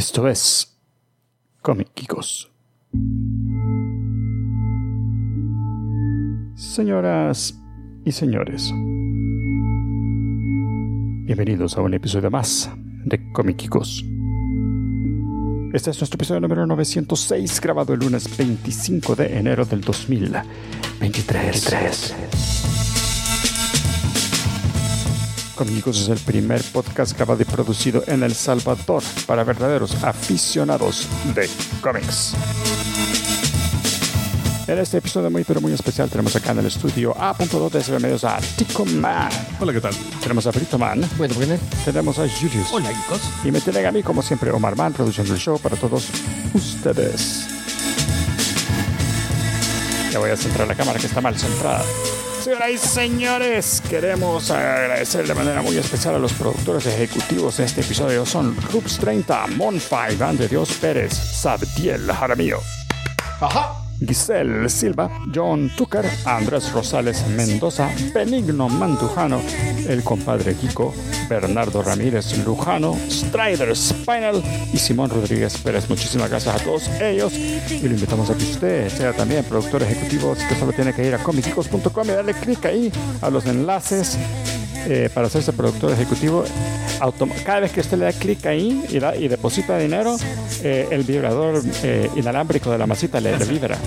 Esto es Comiquicos. Señoras y señores, bienvenidos a un episodio más de Comiquicos. Este es nuestro episodio número 906, grabado el lunes 25 de enero del 2023. Comiquicos es el primer podcast grabado y producido en El Salvador para verdaderos aficionados de cómics. En este episodio muy pero muy especial tenemos acá en el estudio A.2 de SB Medios a Tico Man. Hola, ¿qué tal? Tenemos a Brito Man. Bueno, bueno. Tenemos a Julius. Hola, chicos. Y me tienen a mí, como siempre, Omar Man, produciendo el show para todos ustedes. Ya voy a centrar la cámara que está mal centrada. Señoras y señores, queremos agradecer de manera muy especial a los productores ejecutivos de este episodio. Son Rups 30, Monfy, Iván de Dios Pérez, Sabdiel Jaramillo. Ajá. Giselle Silva, John Tucker, Andrés Rosales Mendoza, Benigno Mantujano, el compadre Kiko, Bernardo Ramírez Lujano, Strider Spinal y Simón Rodríguez Pérez. Muchísimas gracias a todos ellos y lo invitamos a que usted sea también productor ejecutivo, que solo tiene que ir a comicicos.com y darle clic ahí a los enlaces eh, para hacerse productor ejecutivo. Cada vez que usted le da clic ahí y, da, y deposita dinero, eh, el vibrador eh, inalámbrico de la masita le, le vibra.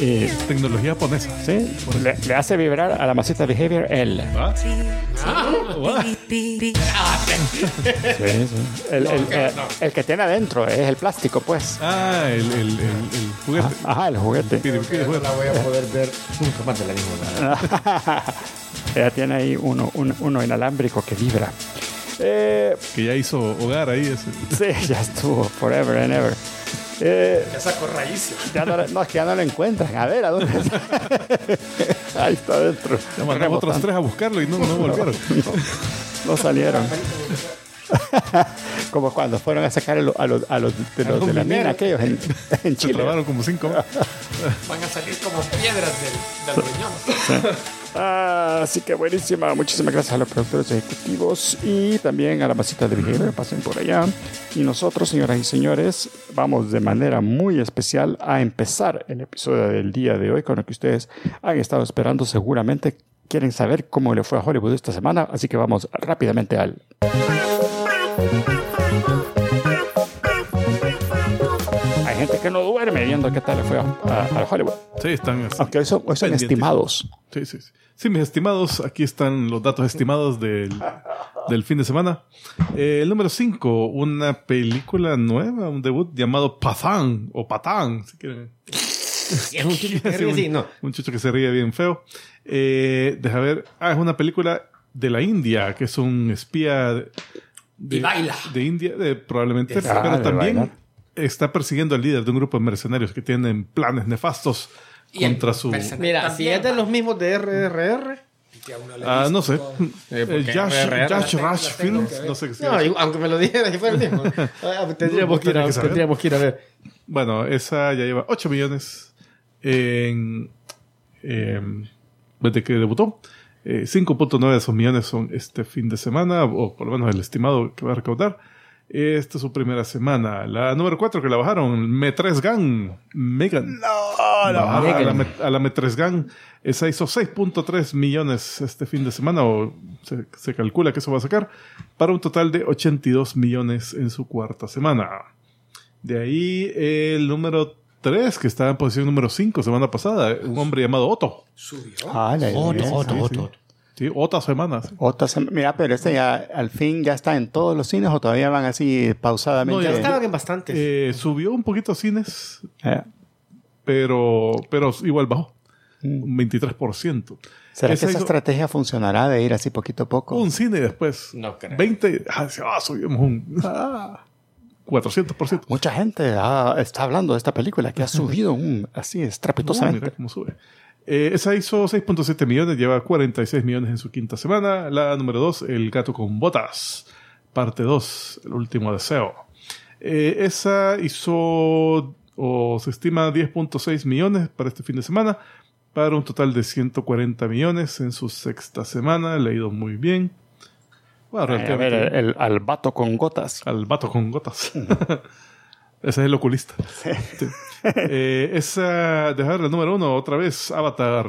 Y, Tecnología japonesa. ¿sí? le, le hace vibrar a la masita Behavior L. Sí. El, el- el que tiene adentro es el plástico, pues. Ah, el, el, el, el juguete. Ajá, el juguete. Pide- pide No juguete. la voy a poder ver nunca más de la misma. Ella tiene ahí uno, un- uno inalámbrico que vibra. Eh, Que ya hizo hogar ahí. ese. sí, ya estuvo, forever and ever. Eh, Ya saco raíces. ya no, no, es que ya no lo encuentran. A ver, ¿a dónde está? Ahí está adentro. Ya mandamos otros tres a buscarlo y no, no volvieron. No salieron. Como cuando fueron a sacar a los, a los, a los de, los de la mina aquellos en, en Se Chile. trabaron como cinco. Van a salir como piedras del, del riñón. Ah, así que buenísima. Muchísimas gracias a los productores ejecutivos y también a la masita de Behavior. Pasen por allá. Y nosotros, señoras y señores, vamos de manera muy especial a empezar el episodio del día de hoy con lo que ustedes han estado esperando. Seguramente quieren saber cómo le fue a Hollywood esta semana. Así que vamos rápidamente al Hay gente que no duerme viendo qué tal le fue a, a- a Hollywood. Sí, están así. Aunque son, hoy son estimados. Sí, sí, sí. Sí, mis estimados, aquí están los datos estimados del, del fin de semana. Eh, el número 5, una película nueva, un debut llamado Patán, o Patán, si quieren. Es un chico que Sí, ríe un, así, no. un chucho que se ríe bien feo. Eh, deja ver. Ah, es una película de la India, que es un espía de, Y baila. de India, de- probablemente, Ah, pero de también bailar. está persiguiendo al líder de un grupo de mercenarios que tienen planes nefastos Y contra su... Mira, si es de los mismos de RRR. Ah, no sé. Eh, Josh, ver. no sé qué se No, aunque me lo dijera si fuera el mismo. Ah, tendríamos, que ir a, que tendríamos que ir a ver. Bueno, esa ya lleva 8 millones en, em, desde que debutó. Eh, 5.9 de esos millones son este fin de semana, o por lo menos el estimado que va a recaudar. Esta es su primera semana. La número 4 que la bajaron, Metres Gang. Megan. No, la a la, Met- a la Metres Gang. Esa hizo 6.3 millones este fin de semana, o se, se calcula que eso va a sacar, para un total de 82 millones en su cuarta semana. De ahí el número 3, que estaba en posición número 5 semana pasada, un hombre llamado Otto. Subió. Ah, la- Otto, sí, Otto, sí, Otto. sí. Sí, otra semana. sí. Otra sema- Mira, pero este ya al fin ya está en todos los cines o todavía van así pausadamente. No, ya Estaban en bastantes. Eh, subió un poquito cines, Eh, pero, pero igual bajó. Mm. Un 23%. ¿Será que esa hizo estrategia funcionará de ir así poquito a poco? Un cine después. No creo. 20. Ah, sí, ah, subimos un Ah, 400%. mucha gente está hablando de esta película que ha subido un, así No, estrepitosamente. mira cómo sube. Eh, esa hizo 6.7 millones, lleva 46 millones en su quinta semana. La número 2, El gato con botas, parte 2, El último deseo. Eh, esa hizo, o se estima 10.6 millones para este fin de semana, para un total de 140 millones en su sexta semana. Le ha ido muy bien. Bueno, A ver, el, al vato con gotas. al vato con gotas. Ese es el oculista. Sí. Eh, esa, dejar el número uno, otra vez, Avatar,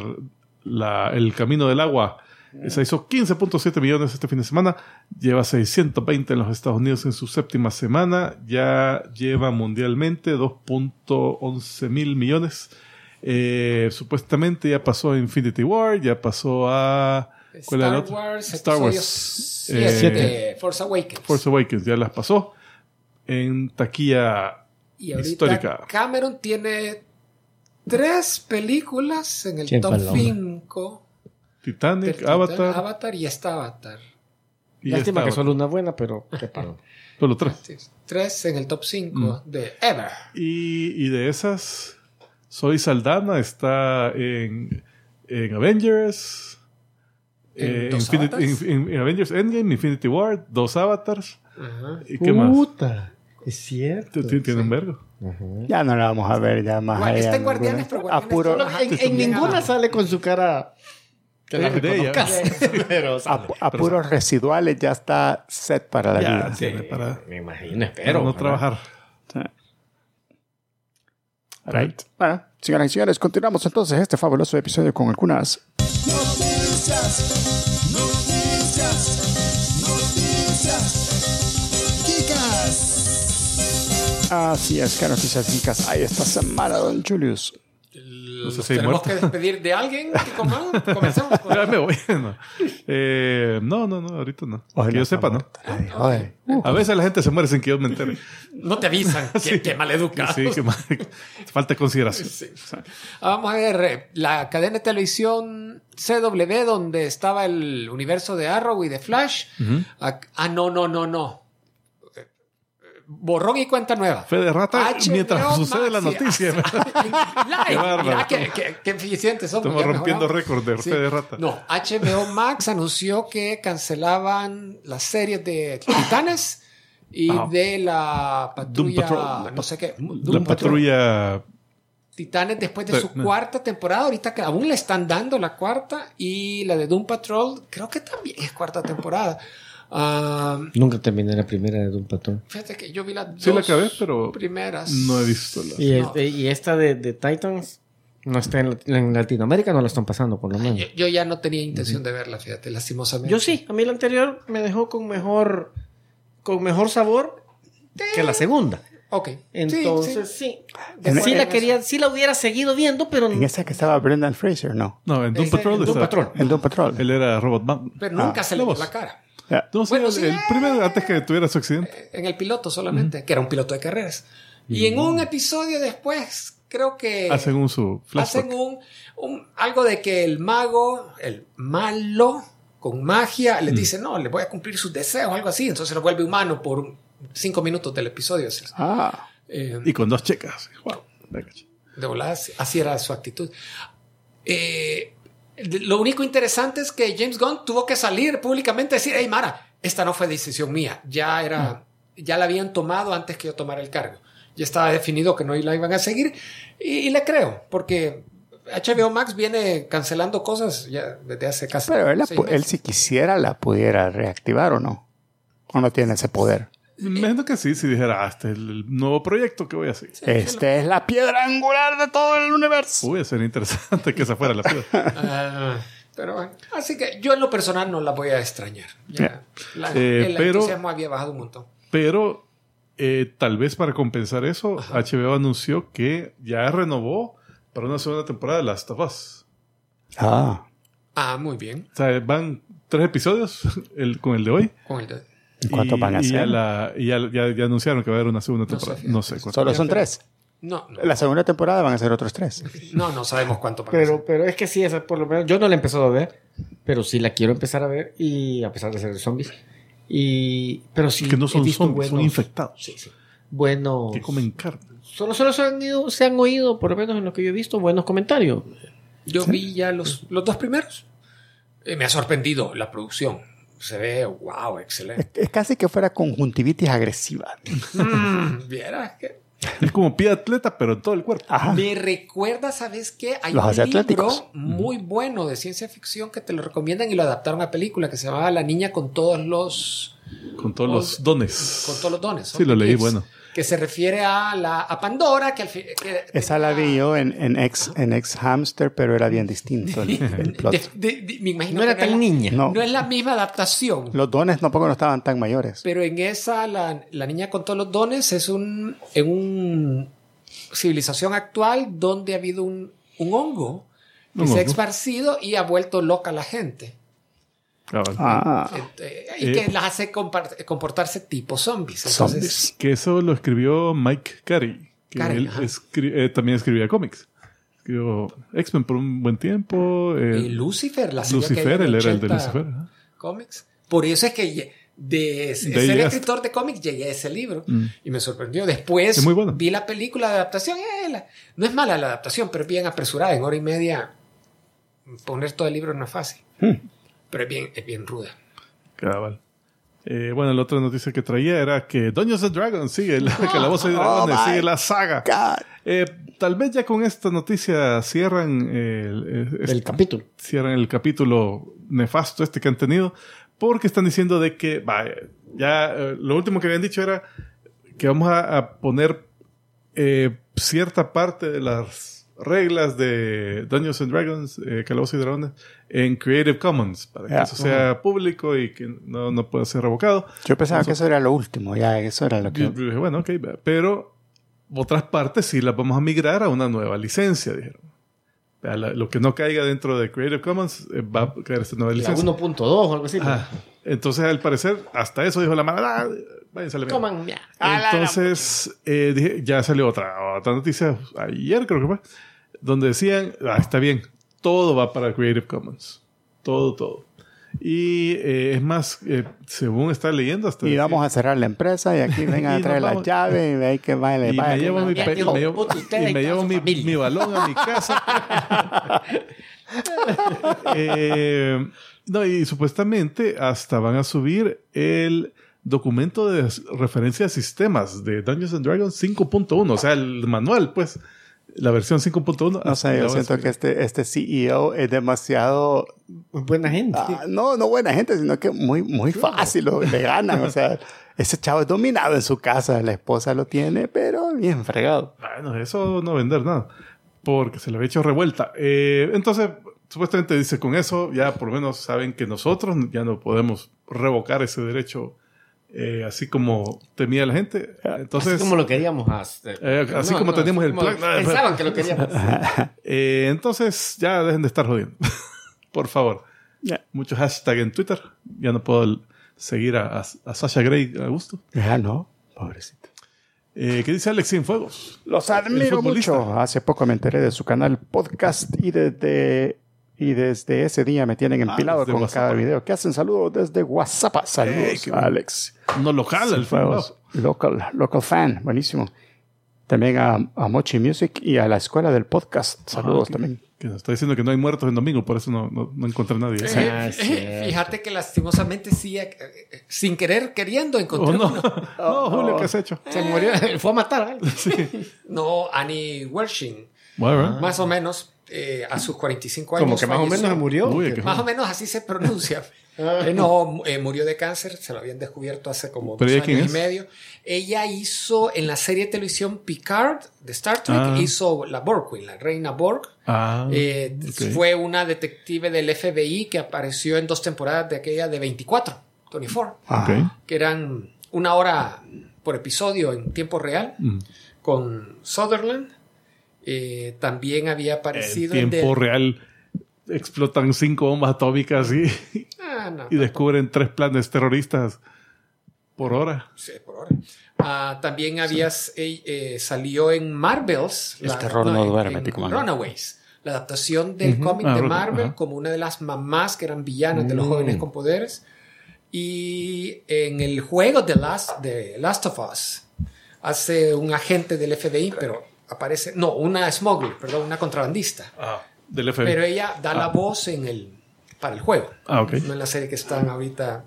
la, El Camino del Agua. Esa hizo 15.7 millones este fin de semana. Lleva 620 en los Estados Unidos en su séptima semana. Ya lleva mundialmente 2.11 mil millones. Eh, supuestamente ya pasó a Infinity War, ya pasó a... ¿cuál era el Star? Wars, Star Wars. siete, Eh, Force Awakens. Force Awakens ya las pasó. En taquilla y histórica. Cameron tiene tres películas en el Siempre top el hombre. 5. Titanic, Avatar Avatar y esta Avatar. y Lástima esta que Avatar. solo una buena, pero qué palo. Solo tres. Sí, Tres en el top 5 Mm. de Ever. Y, y de esas, Soy Saldana está en, en Avengers. ¿En eh, dos Infinity- Avengers Endgame, Infinity War, dos avatars. Ajá. ¿Y qué más? Puta, es cierto. T- t- Tiene un vergo. Ajá. Ya no la vamos a ver ya más Bueno, allá. está en. Guardianes, pero A Guardianes puro, solo- En, en ninguna abajo. sale con su cara que la De- de ella. reconozcas. Pero a, a puros residuales ya está set para la Ya, vida. tiene para, Me imagino, para espero. no ¿verdad? trabajar. Sí. Right. Bueno, señoras y señores, continuamos entonces este fabuloso episodio con algunas Noticias, noticias, noticias. Chicas. Así es, que noticias geekas hay esta semana, don Julius. No sé si tenemos muerto. que despedir de alguien. que coma- Comencemos con- Ya me voy. No. Eh, no, no, no, ahorita no. que yo sepa, ¿no? Ay. A veces la gente se muere sin que yo me entere. No te avisan. Qué, qué. Sí, que mal- falta de consideración. Sí. Vamos a ver eh, la cadena de televisión CW donde estaba el universo de Arrow y de Flash. ah, ah, no, no, no, no. Borrón y cuenta nueva. Fe de rata mientras sucede la noticia. Qué bárbaro. Qué, qué- qué eficientes somos. Estamos ya rompiendo récord de fe de rata. No, HBO Max anunció que cancelaban las series de Titanes y Ajá. de la patrulla, Patrol. no sé qué, La Patrol. patrulla. Titanes después de su no. cuarta temporada, ahorita que aún le están dando la cuarta y la de Doom Patrol creo que también es cuarta temporada. Ah, Nunca terminé la primera de Doom Patrol. fíjate que yo vi las Sí la dos acabé, pero primeras. no he visto la. Y, No. este- y esta de, de Titans no está en, en Latinoamérica, no la están pasando por lo menos. Yo, yo ya no tenía intención de verla, fíjate, lastimosamente. Yo sí, a mí la anterior me dejó con mejor, con mejor sabor que la segunda. Ok. Sí, Entonces, sí. sí. Sí, en la quería, sí la hubiera seguido viendo, pero En esa que estaba Brendan Fraser, no. No, en Doom Patrol. en Doom Patrol. En Doom Patrol. Él era Robot Man. Pero nunca Ah, se la le vio la cara. Sí, Bueno, el, sí. el primero, antes que tuviera su accidente. En el piloto solamente, que era un piloto de carreras. Y en un episodio después, creo que Hacen un su flashback. hacen un, un- algo de que el mago, el malo, con magia, Mm. le dice, no, le voy a cumplir sus deseos, algo así. Entonces lo vuelve humano por cinco minutos del episodio. Así. Ah, Eh, Y con dos checas. Wow. De volada, así- era su actitud. Eh, lo único interesante es que James Gunn tuvo que salir públicamente a decir, hey Mara, esta no fue decisión mía, ya era, ya la habían tomado antes que yo tomara el cargo. Ya estaba definido que no la iban a seguir y, y le creo, porque HBO Max viene cancelando cosas ya desde hace casi. pero él, él si quisiera la pudiera reactivar o no. O no tiene ese poder. Me imagino que sí, si dijera, ah, este es el nuevo proyecto que voy a hacer. Este es la piedra angular de todo el universo. Uy, sería interesante que esa fuera la piedra. Ah, pero bueno, así que yo en lo personal no la voy a extrañar. Ya, la- Eh, el pero- entusiasmo había bajado un montón. Pero eh, tal vez para compensar eso, HBO anunció que ya renovó para una segunda temporada de Last of Us. Ah, Ah, muy bien. O sea, van tres episodios el, con el de hoy. Con el de- ¿y cuántos y, van a y la- y ya, ya- ya anunciaron que va a haber una segunda sé, temporada. No sé, cuánto. Solo son tres. No, no, La segunda temporada van a ser otros tres. no, no sabemos cuánto van a ser. Pero, pero es que sí, esa por lo menos. Yo no la he empezado a ver, pero sí la quiero empezar a ver. Y a pesar de ser de zombies. Y, pero sí. que no son zombies, son buenos- infectados. Sí, sí. Buenos. Que comen carne. Solo, solo se, han ido- se han oído, por lo menos en lo que yo he visto, buenos comentarios. Yo vi ya los, los dos primeros. Eh, me ha sorprendido la producción. Se ve, wow, excelente. Es, es casi que fuera conjuntivitis agresiva. Mm, Vieras que. Es como pie de atleta, pero en todo el cuerpo. Ajá. Me recuerda, ¿sabes qué? Hay Los un libro muy bueno de ciencia ficción que te lo recomiendan y lo adaptaron a película que se llamaba La niña con todos los Con todos los dones. con todos los dones. Sí, lo leí, bueno. Que se refiere a la a Pandora, que al fin vi yo en, en ex en ex Hamster, pero era bien distinto el, el plot. de- de- de- me imagino No era tan niña. No. No es la misma adaptación. Los dones tampoco no estaban tan mayores. Pero en esa, la, la niña con todos los dones es un, en un civilización actual donde ha habido un, un hongo que Un se ha esparcido y ha vuelto loca a la gente. Cabal. Ah, Eh, y Eh. que las hace comportarse tipo zombies. Entonces, zombies. Que eso lo escribió Mike Carey. Que Carey, él escri- eh, también escribía cómics. Escribió X-Men por un buen tiempo. eh, y Lucifer, la serie Lucifer, aquella él era el de 80 Lucifer. Cómics. Por eso es que de, ser llegaste. escritor de cómics llegué a ese libro Mm. y me sorprendió. Después Es muy bueno. vi la película de adaptación. eh, la- no es mala la adaptación, pero es bien apresurada. En hora y media poner todo el libro no es fácil. Hmm. Pero es bien, es bien ruda. Cabal. Eh, bueno, la otra noticia que traía era que Dungeons and Dragons sigue la Calabozo y Dragones, Oh, sigue la saga. Eh, tal vez ya con esta noticia cierran el, eh, El capítulo. cierran el capítulo nefasto este que han tenido, porque están diciendo de que, vaya, ya eh, lo último que habían dicho era que vamos a, a poner eh, cierta parte de las reglas de Dungeons and Dragons, eh, Calabozos y Dragones, en Creative Commons, para que Ya. eso sea público y que no, no pueda ser revocado. Yo pensaba que eso era lo último, ya eso era lo Yo que... dije, bueno, ok, pero otras partes sí las vamos a migrar a una nueva licencia, dijeron. La- Lo que no caiga dentro de Creative Commons eh, va a caer esta nueva licencia. 1.2 o algo así. Ah, entonces, al parecer, hasta eso dijo la mano. Ah, váyanse a la mierda". Coman, ya. Entonces, eh, dije- ya salió otra, otra noticia ayer, creo que fue, donde decían, ah, está bien, todo va para Creative Commons. Todo, todo. Y eh, es más, eh, según está leyendo, hasta Y vamos a cerrar la empresa y aquí vengan Y a traer las vamos. llaves y ve ahí que vaya. y me llevo mi, pe- me llevo- y y me llevo mi, balón a mi casa. Eh, no, y supuestamente hasta van a subir el documento de referencia a sistemas de Dungeons and Dragons 5.1, o sea, el manual, pues, la versión 5.1. No sé, yo siento que este, este CEO es demasiado... Buena gente. ah, no, no buena gente, sino que muy, muy fácil, lo- le ganan. O sea, ese chavo es dominado en su casa, la esposa lo tiene, pero bien fregado. Bueno, eso no vender nada, porque se le había hecho revuelta. Eh, entonces, supuestamente dice, con eso ya por lo menos saben que nosotros ya no podemos revocar ese derecho eh, así como temía la gente. Entonces, así como lo queríamos hacer. Eh, así como teníamos el plan. No, Pensaban que lo queríamos. eh, entonces ya dejen de estar jodiendo. por favor. Muchos hashtags en Twitter. Ya no puedo seguir a, a- a Sasha Grey a gusto. ya no, pobrecito. Eh, ¿Qué dice Alex Cienfuegos? Los admiro mucho. Hace poco me enteré de su canal podcast y desde, y desde ese día me tienen empilado desde con WhatsApp. cada video. ¿Qué hacen? Saludos desde WhatsApp. Saludos, Eh, bueno. Alex. No lo jala el Fuegos, local, local fan, buenísimo. También a, a Mochi Music y a la escuela del podcast. Saludos que, también. Que nos está diciendo que no hay muertos en domingo, por eso no, no, no encontré a nadie. Eh, Ah, eh, cierto. fíjate que lastimosamente sí, eh, eh, sin querer, queriendo Oh, encontré no. uno. no, Julio, ¿qué has hecho? Se murió. Fue a matar. a alguien. No, Annie Wershing, Bueno, más o menos eh, a sus 45 años. Como que más o menos se murió. Uy, Más o menos así se pronuncia. Eh, no, eh, murió de cáncer, se lo habían descubierto hace como ¿Pero dos años y medio. Ella hizo en la serie de televisión Picard de Star Trek, Ah. hizo la Borg Queen, la reina Borg. Ah, Eh. Fue una detective del FBI que apareció en dos temporadas de aquella de 24, 24, Ah, que eran una hora por episodio en tiempo real Mm. con Sutherland. Eh, también había En aparecido en tiempo The- real explotan cinco bombas atómicas y, Ah, no, y descubren tres planes terroristas por hora. Sí, por ahora. Ah, también habías, eh, eh, salió en Marvels. El terror no en- duerme, en Tico Mano. Runaways. La adaptación del cómic Ah, de Marvel como una de las mamás que eran villanas de los Mm. jóvenes con poderes. Y en el juego de Last, de Last of Us hace un agente del FBI, pero aparece, no, una smuggler, perdón, una contrabandista. Del FBI. Pero ella da la voz en el, para el juego. Ah, ok. No en la serie que están ahorita.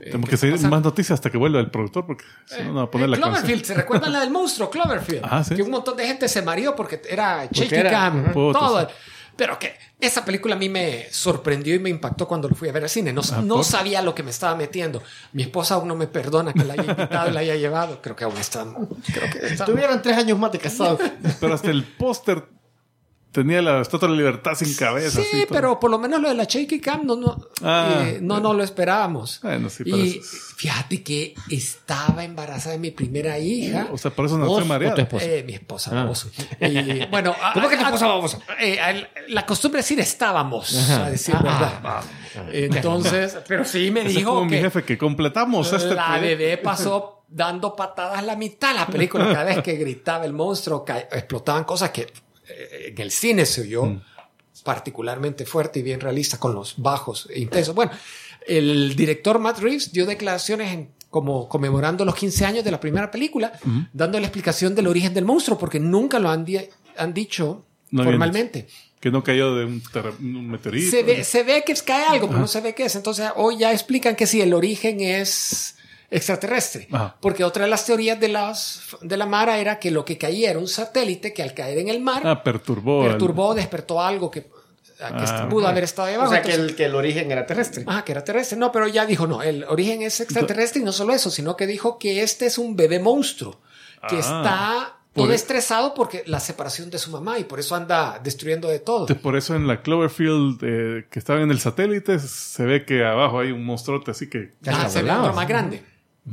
Tenemos que seguir más noticias hasta que vuelva el productor porque si no, no va a poner Eh, la canción. Cloverfield, ¿se recuerdan la del monstruo Cloverfield? Ah, sí. Que un montón de gente se mareó porque era shaky cam, todo. Pero que esa película a mí me sorprendió y me impactó cuando lo fui a ver al cine. No, Ah, no sabía lo que me estaba metiendo. Mi esposa aún no me perdona que la haya invitado y la haya llevado. Creo que aún está. Creo que está. Tuvieron tres años más de casado. Pero hasta el póster tenía la estatua de la libertad sin cabeza. Sí, pero por lo menos lo de la shaky cam no, no, Ah. eh, no, no lo esperábamos. Bueno, sí, y fíjate que estaba embarazada de mi primera hija. O sea, por eso no ¿Vos estoy o mareado. tu esposa? Eh, mi esposa, Ah. baboso. Y, bueno, ¿Cómo que tu esposa, baboso? eh, la costumbre es decir estábamos, Ajá. a decir Ah, verdad. ah, Entonces, pero sí me Ese es dijo como mi que jefe que completamos este la bebé pasó dando patadas la mitad de la película. Cada vez que gritaba el monstruo, explotaban cosas que en el cine se oyó Mm. particularmente fuerte y bien realista con los bajos e intensos. Bueno, el director Matt Reeves dio declaraciones en- como conmemorando los 15 años de la primera película, dando la explicación del origen del monstruo, porque nunca lo han, di- han dicho No formalmente. Que no cayó de un, un meteorito. Se ve, se ve que cae algo, pero no se ve qué es. Entonces, hoy ya explican que sí, el origen es extraterrestre. Ajá. Porque otra de las teorías de, las, de la Mara era que lo que caía era un satélite que al caer en el mar Ah, perturbó. perturbó, despertó algo que, que Ah, pudo haber estado ahí abajo. O sea, que el, que el origen era terrestre. Ah, que era terrestre. No, pero ya dijo, no, el origen es extraterrestre y no solo eso, sino que dijo que este es un bebé monstruo que Ah. está todo Por- e- estresado porque la separación de su mamá y por eso anda destruyendo de todo. Entonces, por eso en la Cloverfield eh, que estaban en el satélite se ve que abajo hay un monstruote así que... Ah, se ve otro más grande.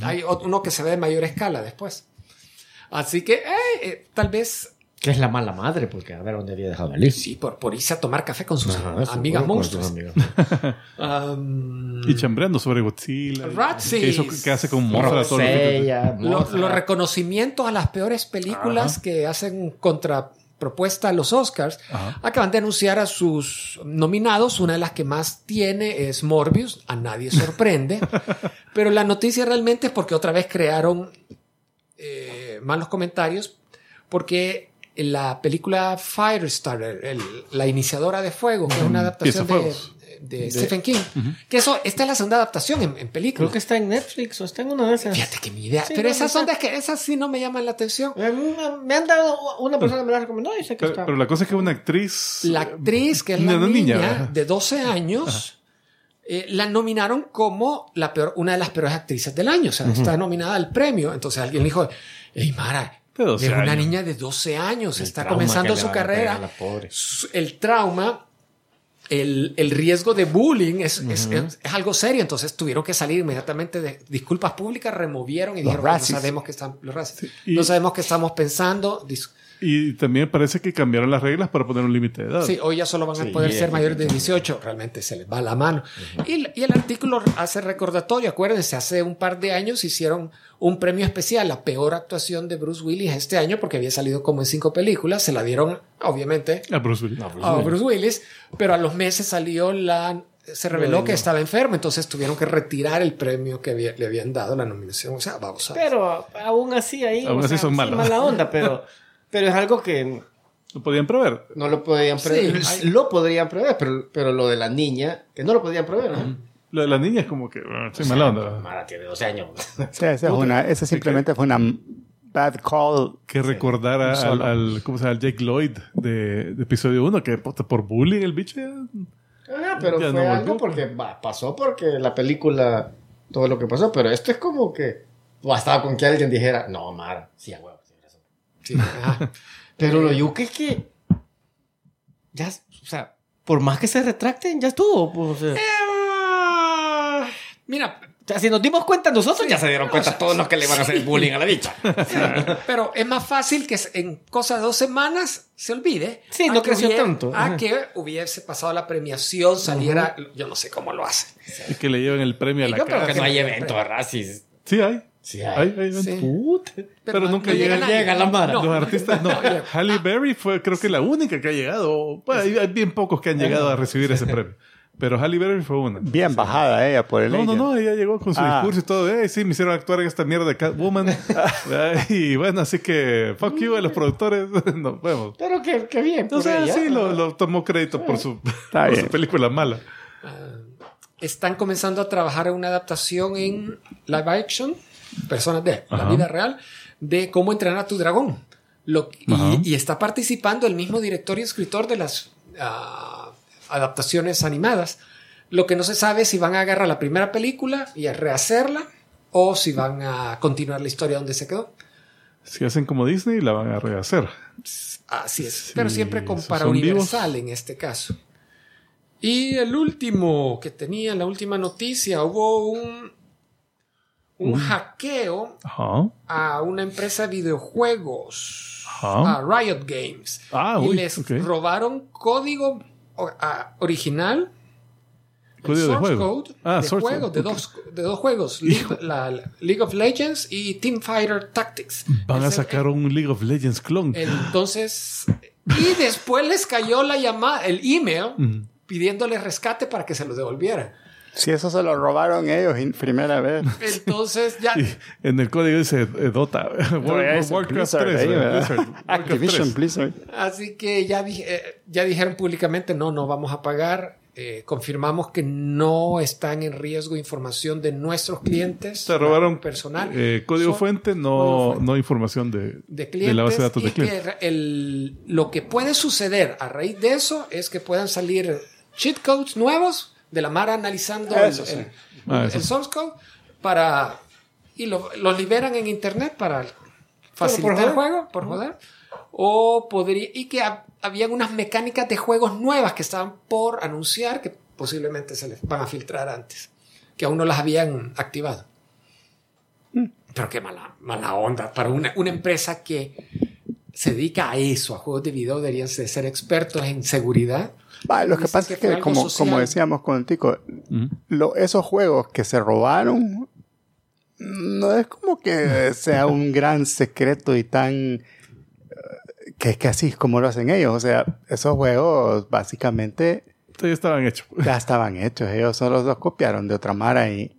Hay uno que se ve de mayor escala después. Así que, eh, eh, tal vez, Que es la mala madre, porque a ver dónde había dejado a Liz. sí, por, por irse a tomar café con sus Ajá, amigas con monstruos. Um, Y chambreando sobre Godzilla. Ratsis. Que, hizo, que hace como mofra todo lo que- Rosella, lo- Mothra. los reconocimientos a las peores películas que hacen contrapropuesta a los Oscars Ajá. acaban de anunciar a sus nominados. Una de las que más tiene es Morbius. A nadie sorprende. pero la noticia realmente es porque otra vez crearon eh, malos comentarios. Porque la película Firestarter, el- la iniciadora de fuego, que es una adaptación de, De Stephen King, que eso, esta es la segunda adaptación en, en película. Creo que está en Netflix o está en una de esas. Fíjate que mi idea. Sí, pero no, esas no ondas que esas sí no me llaman la atención. Me han dado, una persona me la recomendó y sé que Pero, está. pero la cosa es que una actriz... La actriz, que es la Una niña, niña, de 12 años, eh, la nominaron como la peor, una de las peores actrices del año. O sea, está nominada al premio. Entonces alguien le dijo, hey, Mara, De 12 es una años. niña de 12 años, El está comenzando su carrera. la El trauma, el, el riesgo de bullying es, es- es- es algo serio. Entonces tuvieron que salir inmediatamente de disculpas públicas, removieron y Los dijeron, "No sabemos que están, los racis. y- no sabemos qué estamos pensando. Dis- Y también parece que cambiaron las reglas para poner un límite de edad. Sí, hoy ya solo van a Sí, poder ser mayores de 18. Realmente se les va la mano. y, y el artículo hace recordatorio. Acuérdense, hace un par de años hicieron un premio especial, la peor actuación de Bruce Willis este año, porque había salido como en cinco películas. Se la dieron, obviamente, A Bruce Willis. a Bruce Willis, pero a los meses salió la. Se reveló que estaba enfermo, entonces tuvieron que retirar el premio que había- le habían dado, la nominación. O sea, vamos a ver. Pero aún así ahí. Aún así sea, son malos. mala onda, pero, pero es algo que Lo podían prever. no lo podían prever. Sí, Lo podrían prever, pero, pero lo de la niña, que no lo podían prever. ¿no? Lo de la niña es como que... bueno, sí, mala onda. Mara tiene 12 años. Sí, esa, es una, esa simplemente fue una bad call. Que recordara al, solo. al, ¿cómo se llama? Al Jake Lloyd de, de episodio 1, que por bullying el bicho ya- Ah, pero Ya fue no algo porque va, pasó porque la película, todo lo que pasó, pero esto es como que bastaba con que alguien dijera, no, Mara, sí, huevo, sí. Sí. Pero lo yuque es que ya, o sea, por más que se retracten, ya estuvo. pues, o sea. Ah, Mira, si nos dimos cuenta nosotros, ya se dieron cuenta o sea, todos los que le van a hacer bullying a la bicha. Pero es más fácil que en cosa de dos semanas se olvide. Sí, a no que creció hubiera- tanto. A Ajá. que hubiese pasado la premiación, saliera. Yo no sé cómo lo hace. y que le lleven el premio a la Yo creo que no hay evento, ¿verdad? Sí, Sí hay. Sí Hay. Sí. Puta. Pero no- nunca no llega- nadie. llega la Mara. No. Los artistas, no. Halle Berry fue creo que la única que ha llegado. Bueno, hay, hay bien pocos que han llegado a recibir ese premio. Pero Halle Berry fue una. Bien bajada ella por el No, no, no, ella llegó con su Ah. discurso y todo. Eh, sí, me hicieron actuar en esta mierda de Catwoman. Y bueno, así que fuck you a los productores. Nos vemos. Pero qué, qué bien. O por sea, ella. sí, lo, lo tomó crédito por su, por su película mala. están comenzando a trabajar en una adaptación en live action, personas de la vida real, de cómo entrenar a tu dragón. Lo, y, y está participando el mismo director y escritor de las ah, adaptaciones animadas. Lo que no se sabe es si van a agarrar la primera película y a rehacerla o si van a continuar la historia donde se quedó. Si hacen como Disney, la van a rehacer. Así es, Sí, pero siempre con para Universal en este caso. Y el último que tenía, la última noticia, hubo un, un hackeo Ajá. a una empresa de videojuegos, Ajá. a Riot Games. Ah, y uy, les robaron código original. Código de juego. code Ah, de, juegos, dos, de dos juegos, League, la- la- League of Legends y Team Fighter Tactics. Van a sacar un League of Legends clon. entonces, y después les cayó la llamada, el email Ujú. pidiéndole rescate para que se lo devolvieran. Si eso se lo robaron ellos en primera vez. Entonces ya Y en el código dice eh, Dota. War- Todavía es Warcraft Blizzard 3. ahí, ¿verdad? ¿verdad? Blizzard, Warcraft Activision 3. Blizzard. así que ya dije- eh, ya dijeron públicamente no, no vamos a pagar. Eh, confirmamos que no están en riesgo información de nuestros clientes. Se robaron personal. eh, código Son- fuente, no, código fuente. no información de, de de clientes la base de datos y de clientes. que el- lo que puede suceder a raíz de eso es que puedan salir cheat codes nuevos de la Mara analizando el, Eso sí. el- Ah, el source code para y lo- los liberan en internet para facilitar joder. el juego por joder o podría y que hab- habían unas mecánicas de juegos nuevas que estaban por anunciar que posiblemente se les van a filtrar antes que aún no las habían activado pero qué mala, mala onda para una, una empresa que se dedica a eso, a juegos de video, deberían ser expertos en seguridad. Lo que pasa es que fue que, como, social. como decíamos con el tico, Ujú. lo- esos juegos que se robaron no es como que sea un gran secreto y tan eh, que, que así es como lo hacen ellos. O sea, esos juegos básicamente Sí, estaban hechos. ya estaban hechos. Ellos solo los copiaron de otra mara y,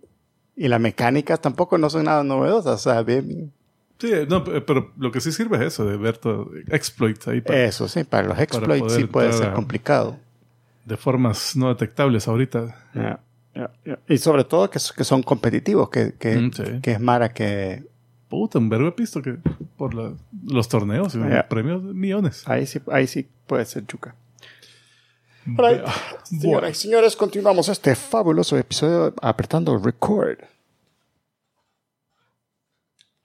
y las mecánicas tampoco no son nada novedosas. O sea, bien- Sí, no, pero lo que sí sirve es eso, de ver todo, exploits ahí para- eso sí, para los exploits poder sí puede ser a- complicado. De formas no detectables ahorita. Y sobre todo que, que son competitivos, que, que, Mm, sí. que es Mara que Puta, un verbo he visto que por la- los torneos premios de millones. ahí sí, ahí sí puede ser yuca. Vea. Señoras y señores, continuamos este fabuloso episodio apretando record.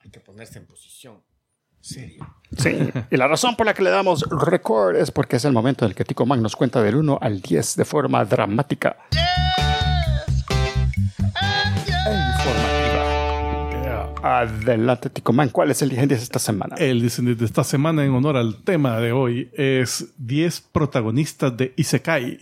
Hay que ponerse en posición. Serio. Sí, y la razón por la que le damos record es porque es el momento en el que Tico Man nos cuenta del 1 al 10 de forma dramática. E informativa. Adelante, Tico Man. ¿Cuál es el 10 de esta semana? El diseño de esta semana en honor al tema de hoy es 10 protagonistas de Isekai.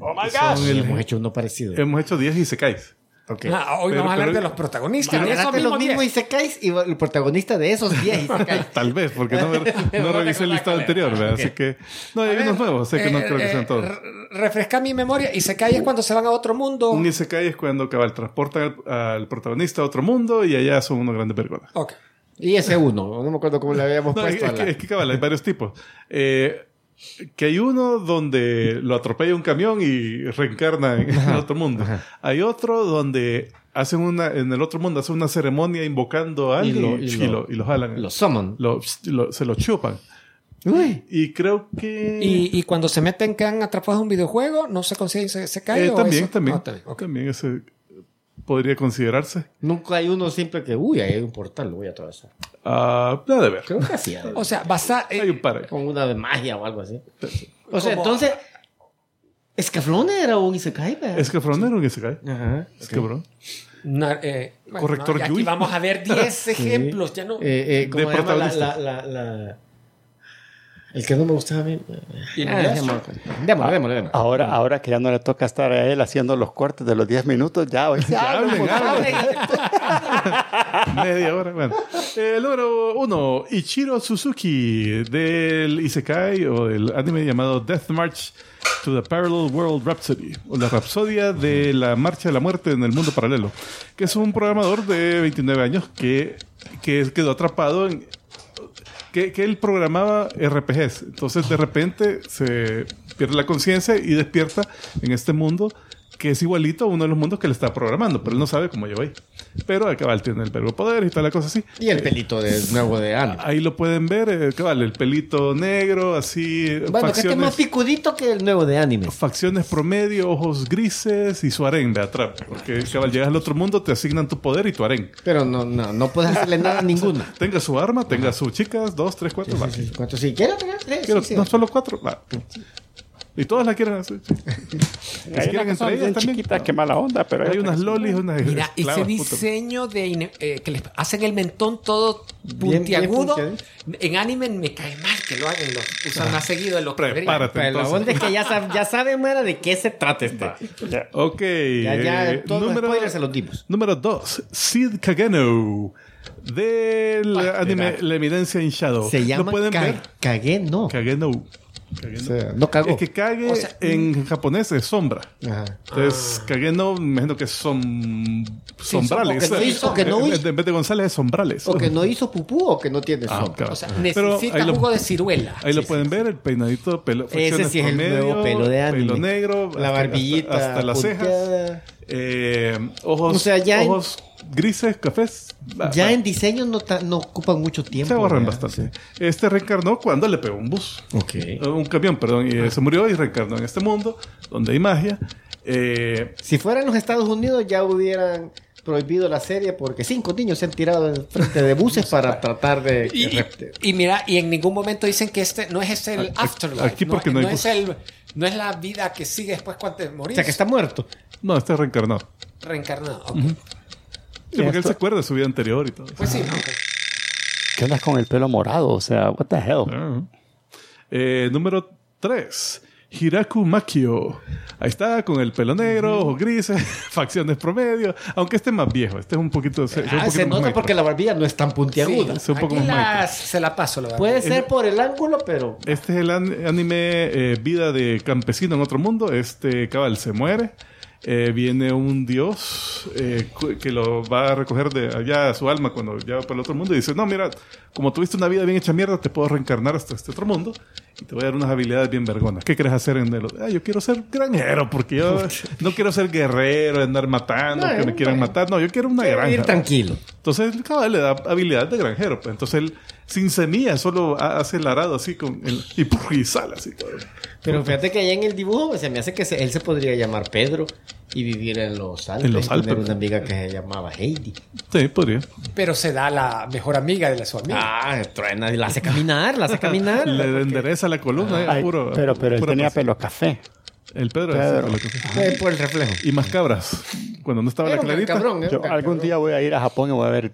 ¡Oh, my Son el- Hemos hecho uno parecido. Hemos hecho 10 Isekais. Ok. Ah, hoy Pero- vamos a hablar pero- de los protagonistas. de esos Agarrate los mismos mismos diez. Isekais y el protagonista de esos 10 Isekais. Tal vez, porque no, no revisé el listado anterior, ¿verdad? Ok. Así que. No, hay A ver, unos nuevos, sé que no eh, creo que eh, sean todos. re- Refresca mi memoria y se cae es cuando se van a otro mundo. Un Isekai es cuando cabal transportan al, al protagonista a otro mundo y allá son unos grandes vergonas. Ok. Y ese uno, no me acuerdo cómo le habíamos No, es, puesto es a que, la... es que, cabal, hay varios tipos. Eh, que hay uno donde lo atropella un camión y reencarna en el otro mundo. Hay otro donde hacen una, en el otro mundo hacen una ceremonia invocando a Y alguien lo- y, y y lo- lo, y lo jalan. Lo- lo- se lo chupan. Uy. Y creo que... Y, y cuando se meten quedan atrapados en un videojuego, no se consigue se, se cae. Eh, o también, eso? también. Ah, también. ok. También ese podría considerarse. Nunca hay uno simple que, uy, ahí hay un portal, lo voy a atravesar. Ah, nada de ver. Creo que así. hay. O sea, basa, eh, Hay un par. Con una de magia o algo así. O sea, entonces... Escaflón era un Isekai, ¿verdad? Es que Fronero que se cae. Ajá. Es que bro. na- eh, bueno, Corrector no, y aquí Yui. vamos a ver 10 ejemplos. Ya no. Eh, eh, ¿Cómo De se llama la, la, la- El que no me gustaba a mí. ¿Y Ah. Démosle, démosle, démosle. Ahora, ahora que ya no le toca estar a él haciendo los cortes de los 10 minutos, ya hoy hablen. Media hora. Bueno. El número uno, Ichiro Suzuki del Isekai o el anime llamado Death March to the Parallel World Rhapsody, o la Rapsodia de la Marcha de la Muerte en el Mundo Paralelo, que es un programador de 29 años que, que quedó atrapado en... Que, él programaba RPGs. Entonces de repente se pierde la conciencia y despierta en este mundo que es igualito a uno de los mundos que le está programando, pero él no sabe cómo llegó ahí. Pero acá va, tiene el verbo poder y toda la cosa así. Y el pelito de nuevo de Anne. Ahí lo pueden ver, eh, cabal, el pelito negro, así, Bueno, que este más picudito que el nuevo de anime. facciones promedio, ojos grises y su harén de atrás. Porque, cabal, llegas al otro mundo, te asignan tu poder y tu harén. Pero no, no, no puedes hacerle nada a ninguna. Tenga su arma, tenga sus chicas, dos, tres, cuatro, va. ¿Cuánto sí? ¿Quieres tener tres? Quiero- Sí, sí. No, solo cuatro, va. Y todas la quieren hacer. Hay quieren unas entre ellas bien también. chiquitas, que mala onda, pero Hay unas que son- lolis, unas Mira, ese esclavas, puta. diseño de ine- eh, que les hacen el mentón todo Bien- bien puntiagudo. puntiagudo. en anime me cae mal que lo hagan, lo usan más seguido de lo que deberían. Prepárate. Pero la onda es que ya, sab- ya saben, Mara, de qué se trata este. Ya. Ok. Ya, ya, eh, todos los número, spoilers se los dimos. número dos. Sid Kageno. Del Ah, anime. La Evidencia en Shadow. Se llama ¿Lo pueden Ka- ver? Kage, no. Kageno. O Kageno. sea, no cagó. Es que Kage O sea, en japonés es sombra. Ajá. Entonces, Kageno, me imagino que son sombrales. o que no hizo- o que no En- hizo- En vez de González es sombrales. O que no hizo pupú o que no tiene Ah, sombra. claro. O sea, Pero necesita ahí lo- jugo de ciruela. Ahí lo Sí, pueden sí. ver, el peinadito, pelo, Ese facciones sí es el nuevo pelo de anime. Pelo negro, La hasta- barbillita hasta, hasta las cejas. Eh, ojos, O sea, ya en- ojos grises, cafés. Va- Ya va. en diseño no, ta- no ocupan mucho tiempo. se ahorran ¿verdad? bastante. Este reencarnó cuando le pegó un bus. Ok. Eh, Un camión, perdón, y eh, se murió y reencarnó en este mundo donde hay magia. Eh, Si fueran los Estados Unidos ya hubieran prohibido la serie porque cinco niños se han tirado en frente de buses para tratar de... Y, y- y mira, y en ningún momento dicen que este no es este el Aquí- afterlife. aquí porque no hay es bus. el, no es la vida que sigue después cuando te o morís. sea, que está muerto. no, este reencarnó. reencarnado. ok. Sí, porque él se acuerda de su vida anterior y todo. Pues sí, ok. ¿Qué onda con el pelo morado? O sea, what the hell? Ah. Eh, número 3. Hiraku Makio. Ahí está, con el pelo negro, ojos grises, facciones promedio. Aunque este es más viejo, este es un poquito. se- es un Ah, poquito se más nota porque la barbilla no es tan puntiaguda. Sí, un poco Aquí más la- se la paso, la verdad. Puede ser por el ángulo, pero... Este es el an- anime eh, Vida de Campesino en otro mundo. Este cabal se muere. Eh, viene un dios eh, que lo va a recoger de allá a su alma cuando ya va para el otro mundo y dice, no, mira, como tuviste una vida bien hecha mierda, te puedo reencarnar hasta este otro mundo y te voy a dar unas habilidades bien vergonas. ¿Qué quieres hacer en el Ah, yo quiero ser granjero porque yo no quiero ser guerrero, andar matando, No, que me quieran matar. No, yo quiero una Ir granja. tranquilo. Entonces, el cabal le da habilidad de granjero. Pues. Entonces, él, sin semilla, solo ha- hace el arado así con el, y, y sale así todo. Pero fíjate que allá en el dibujo se me hace que se- él se podría llamar Pedro y vivir en los Alpes. En los y tener Alpes. una amiga que se llamaba Heidi. Sí, podría. Pero se da la mejor amiga de la su amiga. Ah, truena, y la hace caminar, la hace caminar. Le endereza la columna. eh, Ay, puro- pero pero él tenía pasión. pelo café. El Pedro. Pedro. que- Eh, por el reflejo. Y más cabras. Cuando no estaba Era la clarita. cabrón, ¿eh? Yo algún día voy a ir a Japón y voy a ver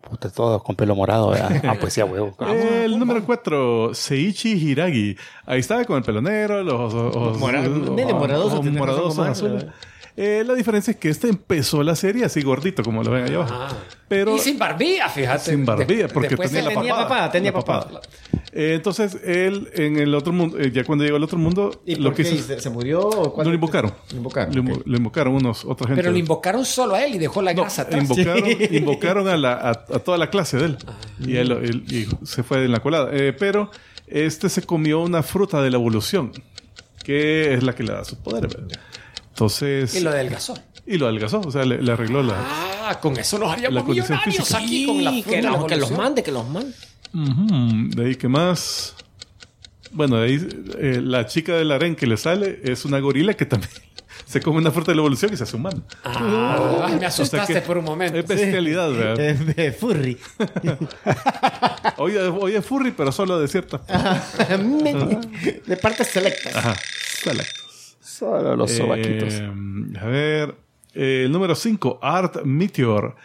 puta, todos con pelo morado. ¿verdad? Ah, pues sí, a huevo. El número 4, Seiichi Hiragi. Ahí está con el pelo negro, los ojos, ojos- Mora- ojos- medio moradoso, ojos tenés razón, moradosos Omar, azules. Eh, la diferencia es que este empezó la serie así gordito, como lo ven allá abajo. Ah. Pero y sin barbilla, fíjate. sin barbilla, porque tenía la tenía papada. papada, tenía papada. Eh, entonces, él en el otro mundo, eh, ya cuando llegó al otro mundo, ¿Y lo por que qué? hizo- ¿Se, murió? o lo cuándo- invocaron. Lo invocaron. Lo, lo invocaron unos, otra gente. Pero lo invocaron solo a él y dejó la No, grasa atrás. invocaron, Sí. invocaron a, la, a, a toda la clase de él. Ah. Y él, él- y se fue en la colada. Eh, pero este se comió una fruta de la evolución, que es la que le da sus poderes. Y lo adelgazó. y lo adelgazó, o sea, le, le arregló la. Ah, con eso nos La haríamos condición millonarios física. aquí con la Sí, que, la que los mande, que los mande. De ahí, ¿qué más? Bueno, de ahí eh, la chica del harén que le sale es una gorila que también se come una fruta de la evolución y se hace humana. Ah, me O sea asustaste que por un momento. Es bestialidad, ¿verdad? Eh, furry. Hoy, hoy es furry, pero solo de ciertas. de partes selectas. Ajá. Salactos. Solo los sobaquitos. Eh, a ver. eh, el número 5, Art Meteor.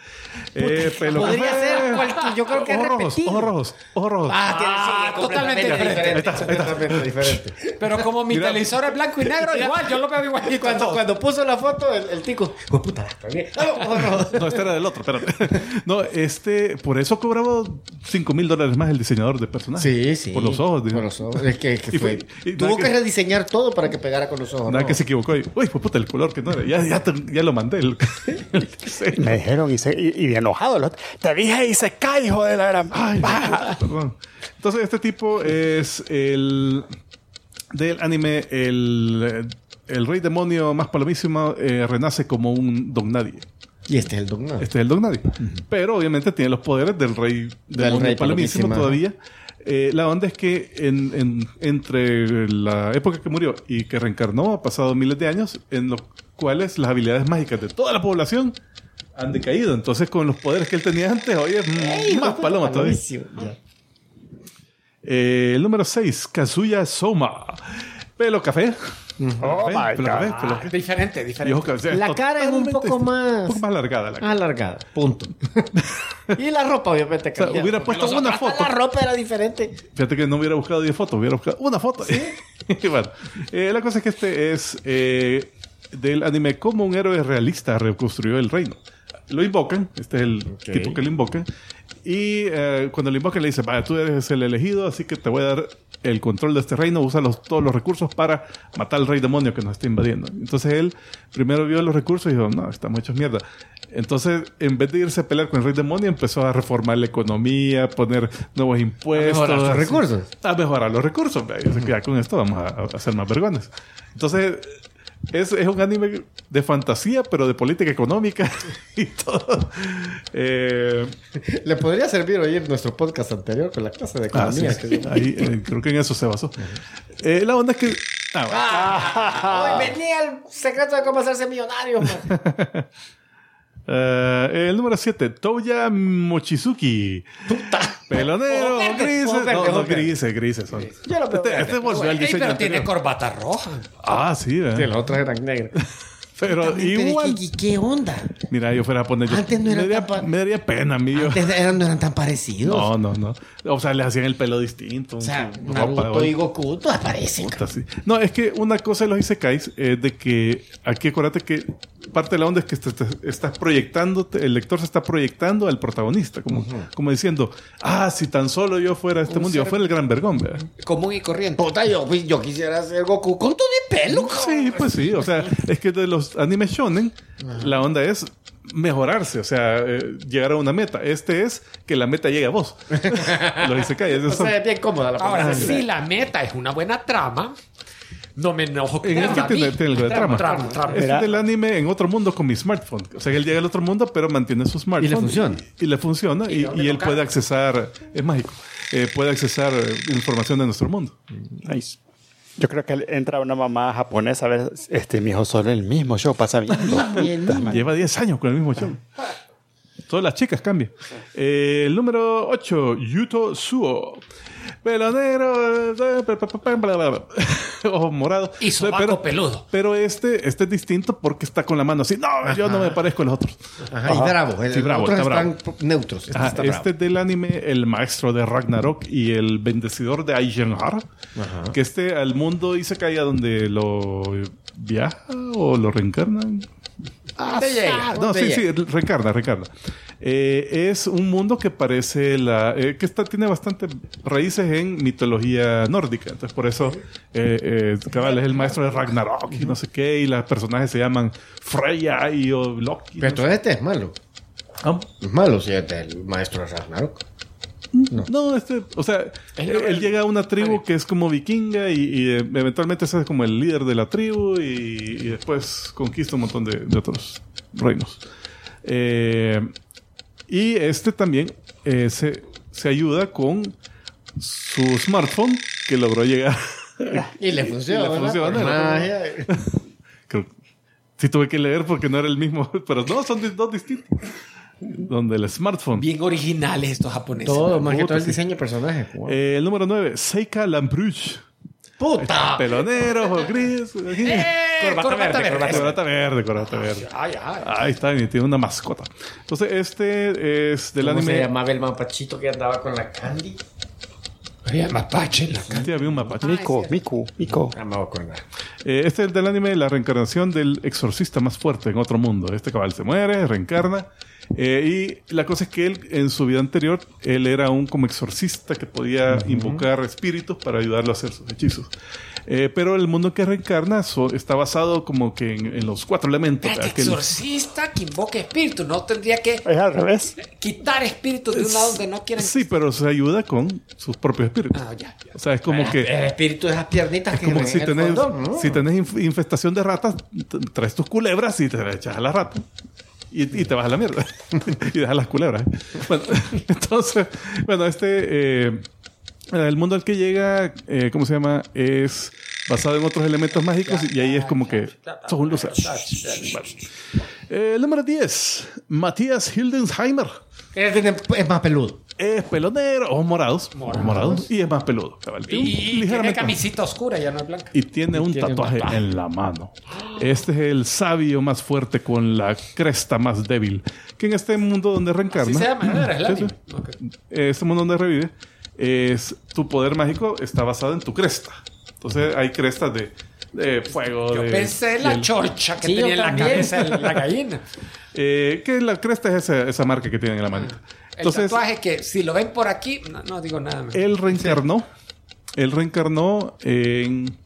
Eh, pelo podría café. ser cualquier- yo creo que ojos rojos, ojos rojos, ojos rojos. Ah, tiene- sí, Ah, totalmente diferente. Ahí está, está. Diferente. Pero como mi Mira. televisor es blanco y negro, igual, yo lo veo igual. Y cuando, cuando puso la foto, el, el tico. "Oh, puta, la cagué". Oh, oh, no. No, este era del otro, espérate. No, este, por eso cobraba 5 mil dólares más el diseñador de personajes. Sí, sí. Por los ojos, digo. Por los ojos. Es que, que fue. y Tuvo nada que, que- rediseñar todo para que pegara con los ojos. Nada ¿no? que se equivocó. Y, Uy, pues puta, el color que no era. Ya, ya, te- ya lo mandé. El, el. Me dijeron y, se, y, y enojado. Te dije y se cae, hijo de la gran. Ay, perdón. Entonces, este tipo es el del anime, el el rey demonio más palomísimo eh, renace como un don nadie. Y este es el dogma. Este es el don nadie. Pero obviamente tiene los poderes del rey demonio rey palomísimo palomísimo, todavía. Eh, la onda es que en- en- entre la época que murió y que reencarnó ha pasado miles de años en los cuales las habilidades mágicas de toda la población han decaído. Entonces con los poderes que él tenía antes, hoy es mm, más paloma todavía. Eh, el número 6, Kazuya Soma. Pelo café. Oh Café, my pelo café, God. pelo café. Diferente, diferente. La cara es un poco más- Un poco más alargada la cara. Alargada, punto. y la ropa, obviamente, O sea, cambiaba. hubiera puesto una foto. La ropa era diferente. Fíjate que no hubiera buscado 10 fotos, hubiera buscado una foto. Y bueno, eh, la cosa es que este es eh, del anime como un héroe realista reconstruyó el reino. Lo invocan, este es el tipo que lo invocan. Y eh, cuando lo invocan le dice, vaya, tú eres el elegido, así que te voy a dar el control de este reino, usa los- todos los recursos para matar al rey demonio que nos está invadiendo. Entonces él primero vio los recursos y dijo, no, estamos hechos mierda. Entonces, en vez de irse a pelear con el rey demonio, empezó a reformar la economía, poner nuevos impuestos. mejorar sus así. recursos. A mejorar los recursos. ya con esto vamos a, a hacer más vergones. Entonces, es, es un anime de fantasía, pero de política económica y todo. Eh, Le podría servir oír nuestro podcast anterior con la clase de ah, sí, economía. sí. Ahí, eh, creo que en eso se basó. Eh, la onda es que... ah, bueno. Hoy venía el secreto de cómo hacerse millonario. man. Eh, el número 7, Toya Mochizuki. Pelonero, Ojo verde, grises. ojo verde, no, no, grises, grises son. Yo lo Este, este volvió al Ey, diseño pero tiene corbata roja. Ah, sí, ¿verdad? Sí, las otras eran negras. Pero Pero, igual. ¿qué, qué onda? Mira, yo fuera a poner. yo- Antes no era me, daría, tan me daría pena yo. Antes eran, no eran tan parecidos. No, no, no. O sea, le hacían el pelo distinto. O sea, ropa, Naruto oye. y Goku todas parecen. No, es que una cosa de los isekais es de que aquí acuérdate que parte de la onda es que te, te- estás proyectando, el lector se está proyectando al protagonista, como, como diciendo, ah, si tan solo yo fuera este mundo, yo fuera el gran vergón, ¿verdad? Común y corriente. Puta, yo, yo quisiera ser Goku con todo pelo. Sí, pues sí, o sea, es que de los animes shonen, la onda es mejorarse, o sea, eh, llegar a una meta. Este es que la meta llegue a vos. los isekais, esos O sea, es bien cómoda la Ahora, si la meta es una buena trama, no me enojo con En este ella. tiene, tiene algo de trama. Trama, trama. Este es del anime en otro mundo con mi smartphone. O sea, él llega al otro mundo, pero mantiene su smartphone. Y le funciona. Y, y le funciona. Y, y lo él puede accesar, es mágico, eh, puede accesar eh, información de nuestro mundo. Nice. Yo creo que entra una mamá japonesa a ver, este, mi hijo solo el mismo show pasa viendo. Lleva 10 años con el mismo show. Todas las chicas cambian. Eh, el número 8, Yuto Suo. Eh, bla, bla, bla. ojos morados. Y sobaco peludo. Pero este, este es distinto porque está con la mano así. No, yo no me parezco a los otros. Ajá, y bravo. El, Sí, bravo, otros está están neutros. Este Ajá, está este bravo. del anime, el maestro de Ragnarok y el bendecidor de Aizenhar, que este al mundo dice que a donde lo viaja o lo reencarnan. ¿Dónde llega? No, ¿Dónde sí, llega? sí, reencarna, reencarna. Eh, es un mundo que parece la. eh, que está, tiene bastante raíces en mitología nórdica. Entonces, por eso, eh, eh, cabal, es el maestro de Ragnarok y no sé qué, y los personajes se llaman Freya y o Loki. Pero no sé. este es malo. Ah, Es malo si este es el maestro de Ragnarok. No, este, o sea, él, él llega a una tribu que es como vikinga y, y, eventualmente se hace como el líder de la tribu y, y después conquista un montón de, de otros reinos. Eh, y este también eh, se, se ayuda con su smartphone que logró llegar. Y le funciona. Y le funciona. Creo- sí tuve que leer porque no era el mismo, pero no, son dos distintos. Donde el smartphone. Bien originales estos japoneses. Todo, más que todo el sí. diseño de personaje. Wow. Eh, el número 9, Seika Lampruch. ¡Puta! Pelonero, ojo gris. ¡Eh! Corbata verde, corbata Corbata verde, corbata verde. Ay, ay. Ahí está, y tiene una mascota. Entonces, este es del ¿Cómo se anime. llamaba el mapachito que andaba con la candy? Oye, mapache la cara. Sí, había un mapache. Miku, Miku, Miku. Ah, me voy a acordar. Eh, este es del anime La reencarnación del exorcista más fuerte en otro mundo. Este cabal se muere, reencarna Eh, y la cosa es que él, en su vida anterior, él era un como exorcista que podía invocar espíritus para ayudarlo a hacer sus hechizos. Eh, pero el mundo que reencarna so- está basado como que en, en los cuatro elementos. Espérate, aquel- exorcista que invoque espíritu. No tendría que Es al revés. quitar espíritus de un lado donde no quieren. Sí, pero se ayuda con sus propios espíritus. Ah, ya, ya. O sea, es como que... El espíritu de esas piernitas Es que como si en el tenés, fondón, ¿no? si tenés inf- infestación de ratas, traes tus culebras y te las echas a la rata. Y, te vas a la mierda. y dejas las culebras. Bueno, entonces, bueno, este. eh, el mundo al que llega, eh, ¿cómo se llama? Es basado en otros elementos mágicos y ahí es como que sos un loser. Eh, número 10, Matías Hildensheimer. Es, de- es más peludo. Es pelonero, ojos morados, morados y es más peludo. cabal. Y, Tiene y tiene ligeramente- camisita oscura, ya no es blanca. y tiene un tiene tatuaje en la mano. Este es el sabio más fuerte con la cresta más débil. Que en este mundo donde reencarna. Así se llama, ¿no? Sí, Eladio. sí. Ok. Este mundo donde revive. Es, tu poder mágico está basado en tu cresta. Entonces hay crestas de, de fuego. Yo de pensé en la chorcha que Sí, tenía en la cabeza la gallina. Eh, que la cresta es esa, esa marca que tienen en la manita. El Entonces, tatuaje que si lo ven por aquí, no, no digo nada. man. él reencarnó. Él reencarnó en,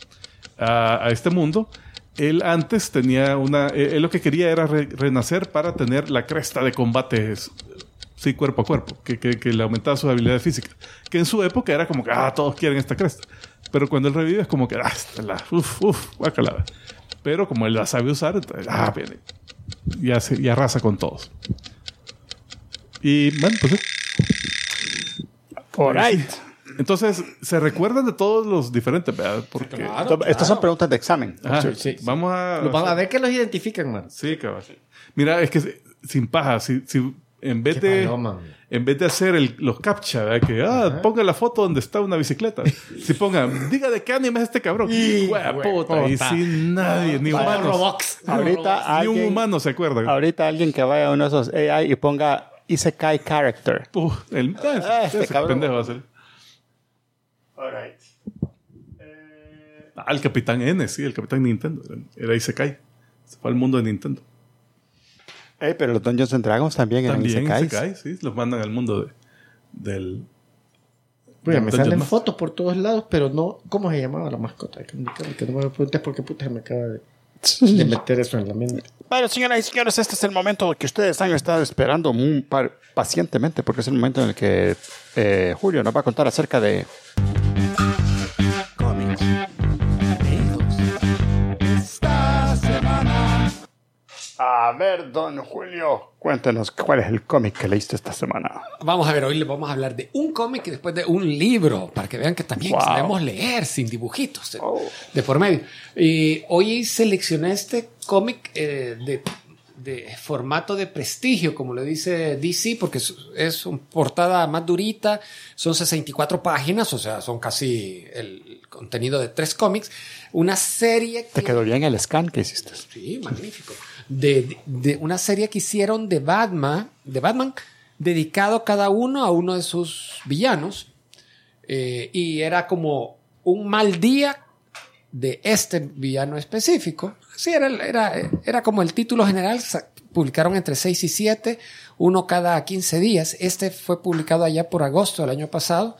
a, a este mundo. Él antes tenía una. eh, Él lo que quería era re- renacer para tener la cresta de combates. Sí, cuerpo a cuerpo, que, que, que le aumentaba sus habilidades físicas. Que en su época era como que, ah, todos quieren esta cresta. Pero cuando él revive es como que, ah, la, uf, uf, guácala. Pero como él la sabe usar, entonces, ah, viene. Y, hace, y arrasa con todos. Y bueno, pues sí. All right. Entonces, se recuerdan de todos los diferentes, ¿verdad? Porque. Claro, Estas son preguntas de examen. Ajá, Sí, sí. Vamos a. Los van a ver que los identifican, man. Sí, cabal. Mira, es que si- sin paja, si, si en vez Qué de. paloma, man. en vez de hacer el- los captcha, ¿verdad? Que, ah, ponga la foto donde está una bicicleta. si pongan, diga de qué anime es este cabrón. Y, Hueá güey, puta, y sin nadie, ni humanos. Ahorita Ni un alguien, humano se acuerda. ahorita alguien que vaya a uno de esos AI y ponga Isekai Character. Puh, el, Ah, este ese pendejo va a ser. All right. Ah, el Capitán N, sí, el Capitán Nintendo. Era, era Isekai. Se fue al mundo de Nintendo. Ey, pero los Dungeons and Dragons también eran También Isekais. Isekai, sí. Los mandan al mundo de, del... Pues me Dungeon salen fotos por todos lados, pero no. ¿Cómo se llamaba la mascota? Que no que no me preguntes por qué puta se me acaba de, de meter eso en la mente. Bueno, señoras y señores, este es el momento que ustedes han estado esperando muy par- pacientemente, porque es el momento en el que eh, Julio nos va a contar acerca de A ver, don Julio, cuéntenos cuál es el cómic que leíste esta semana. Vamos a ver, hoy les vamos a hablar de un cómic y después de un libro, para que vean que también Wow. sabemos leer sin dibujitos de, Oh. de por medio. Y hoy seleccioné este cómic eh, de, de formato de prestigio, como le dice DC, porque es, es una portada más durita, son 64 páginas, o sea, son casi el contenido de tres cómics. Una serie Te que... quedó bien el scan que hiciste. Sí, magnífico. De, de- una serie que hicieron de Batman, de Batman, dedicado cada uno a uno de sus villanos. Eh, y era como un mal día de este villano específico. Sí, era, era, era como el título general. Publicaron entre 6 y 7, uno cada 15 días. Este fue publicado allá por agosto del año pasado.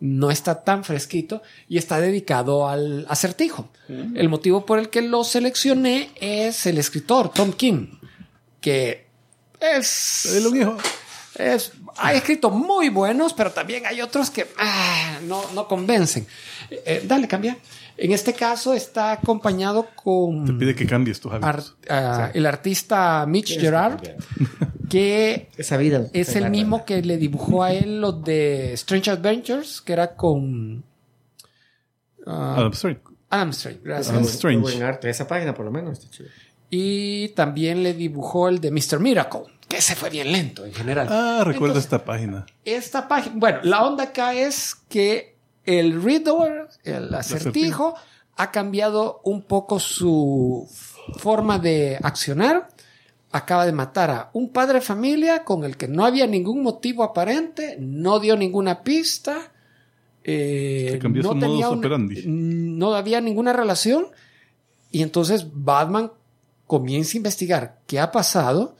No está tan fresquito y está dedicado al acertijo. El motivo por el que lo seleccioné es el escritor Tom King, que es El hijo. es, ha escrito muy buenos, pero también hay otros que ah, no, no convencen. Eh, eh, dale, cambia. En este caso está acompañado con Te pide que cambies tus ar- hábitos. ah, el artista Mitch Gerard, que Esa vida. es el mismo que le dibujó a él los de Strange Adventures, que era con ah, Adam Strange. Adam Strange, gracias. Adam Strange. buen arte. Esa página, por lo menos, está chido. Y también le dibujó el de Mr. Miracle, que ese fue bien lento en general. Ah, recuerdo Entonces, esta página. esta página, bueno, la onda acá es que el Riddler, el acertijo, ha cambiado un poco su forma de accionar. Acaba de matar a un padre de familia con el que no había ningún motivo aparente, no dio ninguna pista, eh, cambió no, su tenía una- no había ninguna relación. Y entonces Batman comienza a investigar qué ha pasado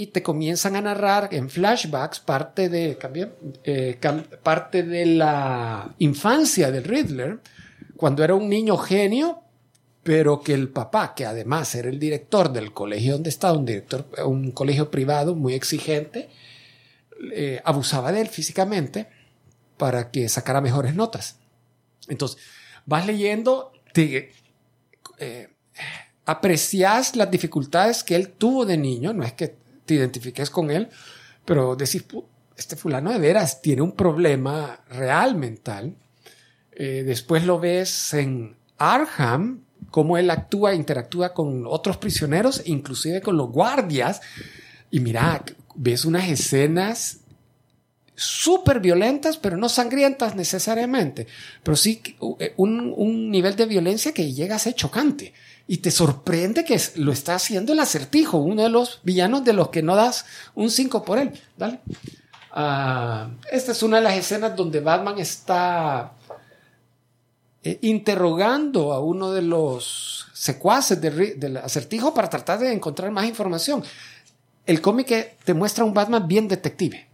y te comienzan a narrar en flashbacks parte de, cambié, eh, parte de la infancia del Riddler, cuando era un niño genio, pero que el papá, que además era el director del colegio donde estaba, un director, un colegio privado muy exigente, eh, abusaba de él físicamente para que sacara mejores notas. Entonces, vas leyendo, te eh, aprecias las dificultades que él tuvo de niño, no es que te identifiques con él, pero decís, "Pu- este fulano de veras tiene un problema real mental. Eh, después lo ves en Arkham, cómo él actúa, interactúa con otros prisioneros, inclusive con los guardias. Y mira, ves unas escenas súper violentas, pero no sangrientas necesariamente, pero sí eh, un nivel de violencia que llega a ser chocante. Y te sorprende que lo está haciendo el acertijo, uno de los villanos de los que no das un 5 por él. Dale. Ah, esta es una de las escenas donde Batman está eh, interrogando a uno de los secuaces del, acertijo para tratar de encontrar más información. El cómic te muestra un Batman bien detective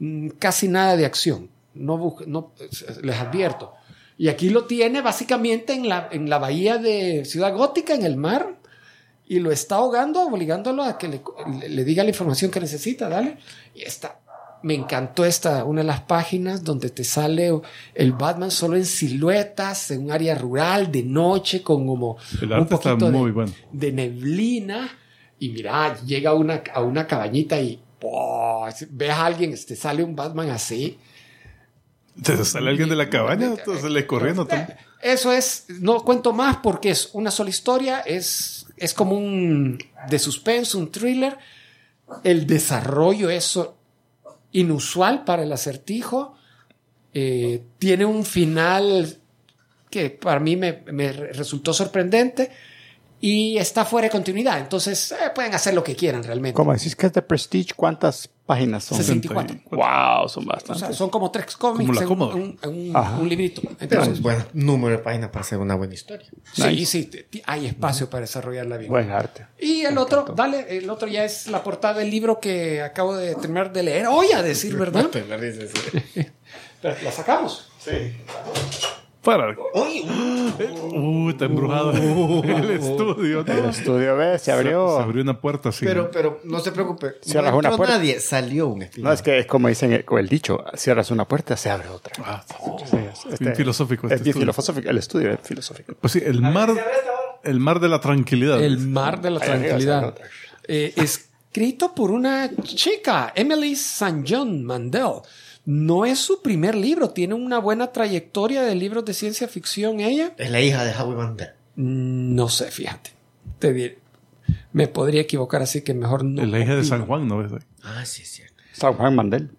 mm, casi nada de acción. No, no, eh, les advierto. Y aquí lo tiene básicamente en la, en la bahía de Ciudad Gótica, en el mar, y lo está ahogando, obligándolo a que le, le- le diga la información que necesita, dale. Y está. Me encantó esta, una de las páginas donde te sale el Batman solo en siluetas, en un área rural, de noche, con como El un poquito de- bueno. de neblina y mira, llega a una, a una cabañita y ¡pum! ves a alguien, te sale un Batman así. Sale alguien de la cabaña, entonces le corriendo. Eso es, no cuento más porque es una sola historia, es, es como un de suspenso, un thriller. El desarrollo es inusual para el acertijo. Eh, tiene un final que para mí me, me resultó sorprendente y está fuera de continuidad. Entonces eh, pueden hacer lo que quieran realmente. Como decís que es de Prestige, ¿cuántas páginas son? 64. Wow, son O bastantes. sea, son como tres cómics en un, en un- un librito. Pero Entonces, bueno, número de páginas para hacer una buena historia. sí, sí, te- te- hay espacio para desarrollarla bien. Buen arte. Y el otro, dale, el otro ya es la portada del libro que acabo de terminar de leer hoy, a decir verdad. Pero la sacamos. Para. Uh, está embrujado el estudio. ¿no? El estudio B se Se abrió. abrió una puerta así. Pero, pero no se preocupe. Cierras no una puerta. nadie, salió un espíritu. No, es que es como dicen el, el dicho, cierras una puerta, se abre otra. Ah, sí, sí. Sí, es- este- Bien filosófico Es este bien estudio. filosófico. El estudio es filosófico. Pues sí, el mar, el mar de la tranquilidad. El mar de la tranquilidad. Eh, escrito por una chica, Emily St. John Mandel. No es su primer libro, tiene una buena trayectoria de libros de ciencia ficción ella. Es la hija de Howie Mandel. Mm, No sé, fíjate. Te diré. Me podría equivocar, así que mejor no. Es la hija de. San Juan, ¿no ves? Ah, sí, es cierto. San Juan Mandel.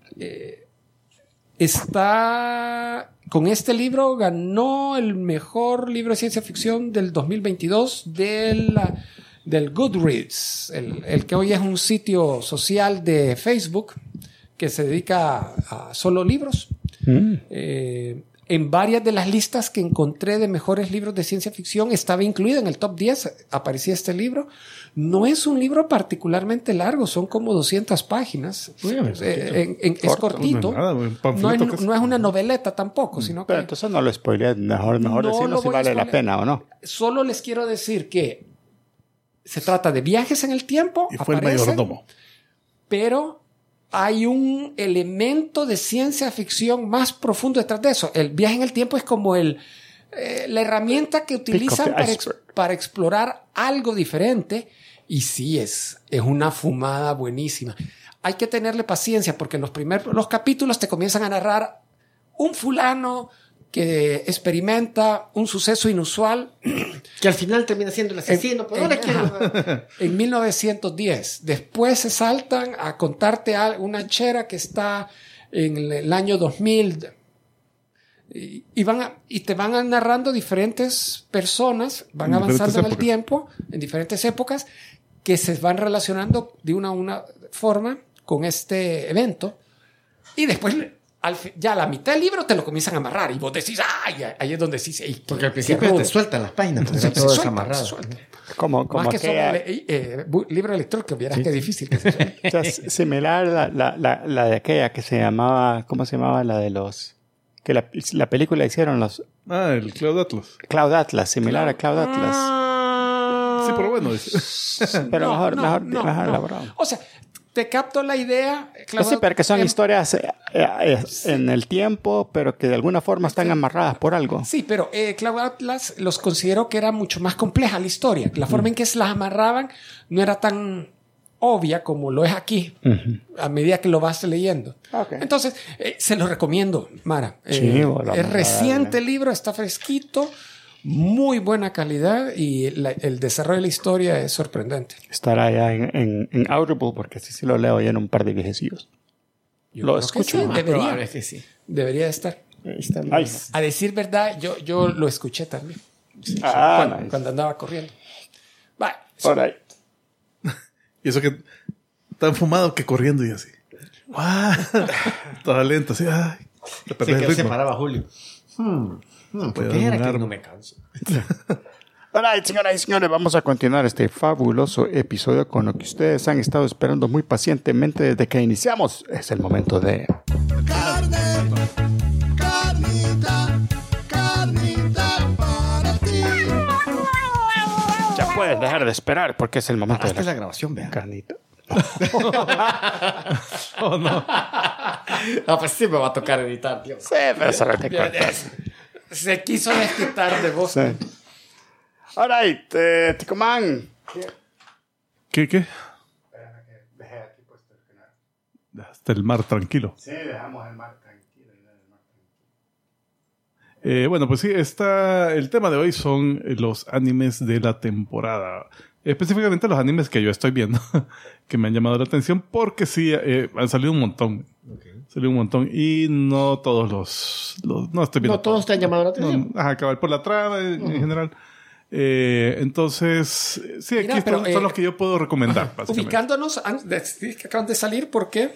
Está con este libro ganó el mejor libro de ciencia ficción del 2022 del, del Goodreads, el, el que hoy es un sitio social de Facebook que se dedica a, a solo libros. Eh, en varias de las listas que encontré de mejores libros de ciencia ficción estaba incluido en el top 10, aparecía este libro. No es un libro particularmente largo, son como 200 páginas. Eh, en- en- es Corto, cortito. no es No es, no es una noveleta tampoco, sino Pero que entonces no lo spoileé. Mejor, mejor No decirlo lo si vale la pena o no. solo les quiero decir que se trata de viajes en el tiempo, Y fue el aparecen, mayordomo. pero hay un elemento de ciencia ficción más profundo detrás de eso. El viaje en el tiempo es como el, eh, la herramienta que utilizan ex- para explorar algo diferente. Y sí, es, es una fumada buenísima. Hay que tenerle paciencia porque en los primeros los capítulos te comienzan a narrar un fulano que experimenta un suceso inusual Que al final termina siendo el asesino. Le en- quiero. en 1910. Después se saltan a contarte una chera que está en el, año 2000. Y, y van a- y te van a narrando diferentes personas, van En avanzando en el tiempo, en diferentes épocas, que se van relacionando de una, una forma con este evento. Y después al ya a la mitad del libro te lo comienzan a amarrar y vos decís, ay, ahí es donde "Ey, qué- Porque al principio rudo". te sueltan las páginas, porque Se- está se todo suelta, se suelta. Como, como Más que le- eh, libro electrónico, vieras qué difícil que eso. o sea, similar la, la, la, la de aquella que se llamaba, ¿cómo se llamaba? La de los... Que la, la película hicieron los Ah, el Cloud Atlas. Cloud Atlas, similar a Cloud Atlas. Sí, pero bueno. Pero No, mejor, no, mejor, no, mejor no. elaborado. O sea, te capto la idea. Pues sí, pero que son historias eh, eh, en el tiempo, pero que de alguna forma están amarradas por algo. Sí, pero eh, Cloud Atlas los considero que era mucho más compleja la historia. La forma en que se las amarraban no era tan obvia como lo es aquí, a medida que lo vas leyendo. Entonces, eh, se lo recomiendo, Mara. Eh, Sí, es reciente el libro, está fresquito, muy buena calidad y la- el desarrollo de la historia es sorprendente. Estará ya en, en, en Audible, porque sí, sí lo leo ya en un par de viejecillos. Yo Lo escucho, sí, más debería, Probable que sí. debería de estar. Ahí está. Nice. A decir verdad, yo, yo lo escuché también. Ah, cuando, nice. cuando andaba corriendo. Va, All right. Y eso que tan fumado que corriendo y así. Toda lenta, así. ¡Ay! Te Sí, perdés que se paraba Julio. Hmm, hmm, ¿Por Puede qué era que no me canso? Right, señoras y señores, vamos a continuar este fabuloso episodio con lo que ustedes han estado esperando muy pacientemente desde que iniciamos. Es el momento de... Carne, carnita, carnita para ti. Ya pueden dejar de esperar porque es el momento Hasta de la la grabación, vea. carnita. Oh, no. Ah, pues sí me va a tocar editar, tío. Sí, pero eso no te corta. Se quiso desquitar de vos. Sí. All right, eh, Ticomán. ¿Qué, qué? Hasta el mar tranquilo. Sí, dejamos el mar tranquilo. Eh, bueno, pues sí, está, el tema de hoy son los animes de la temporada. Específicamente los animes que yo estoy viendo, que me han llamado la atención, porque sí, eh, han salido un montón. Salido un montón. Y no todos los... los- no estoy viendo No todos te han llamado la atención. No, ajá, acabar por la trama en, en general. Eh, entonces, sí, aquí están- son eh, los que yo puedo recomendar. Ubicándonos, que acaban de salir porque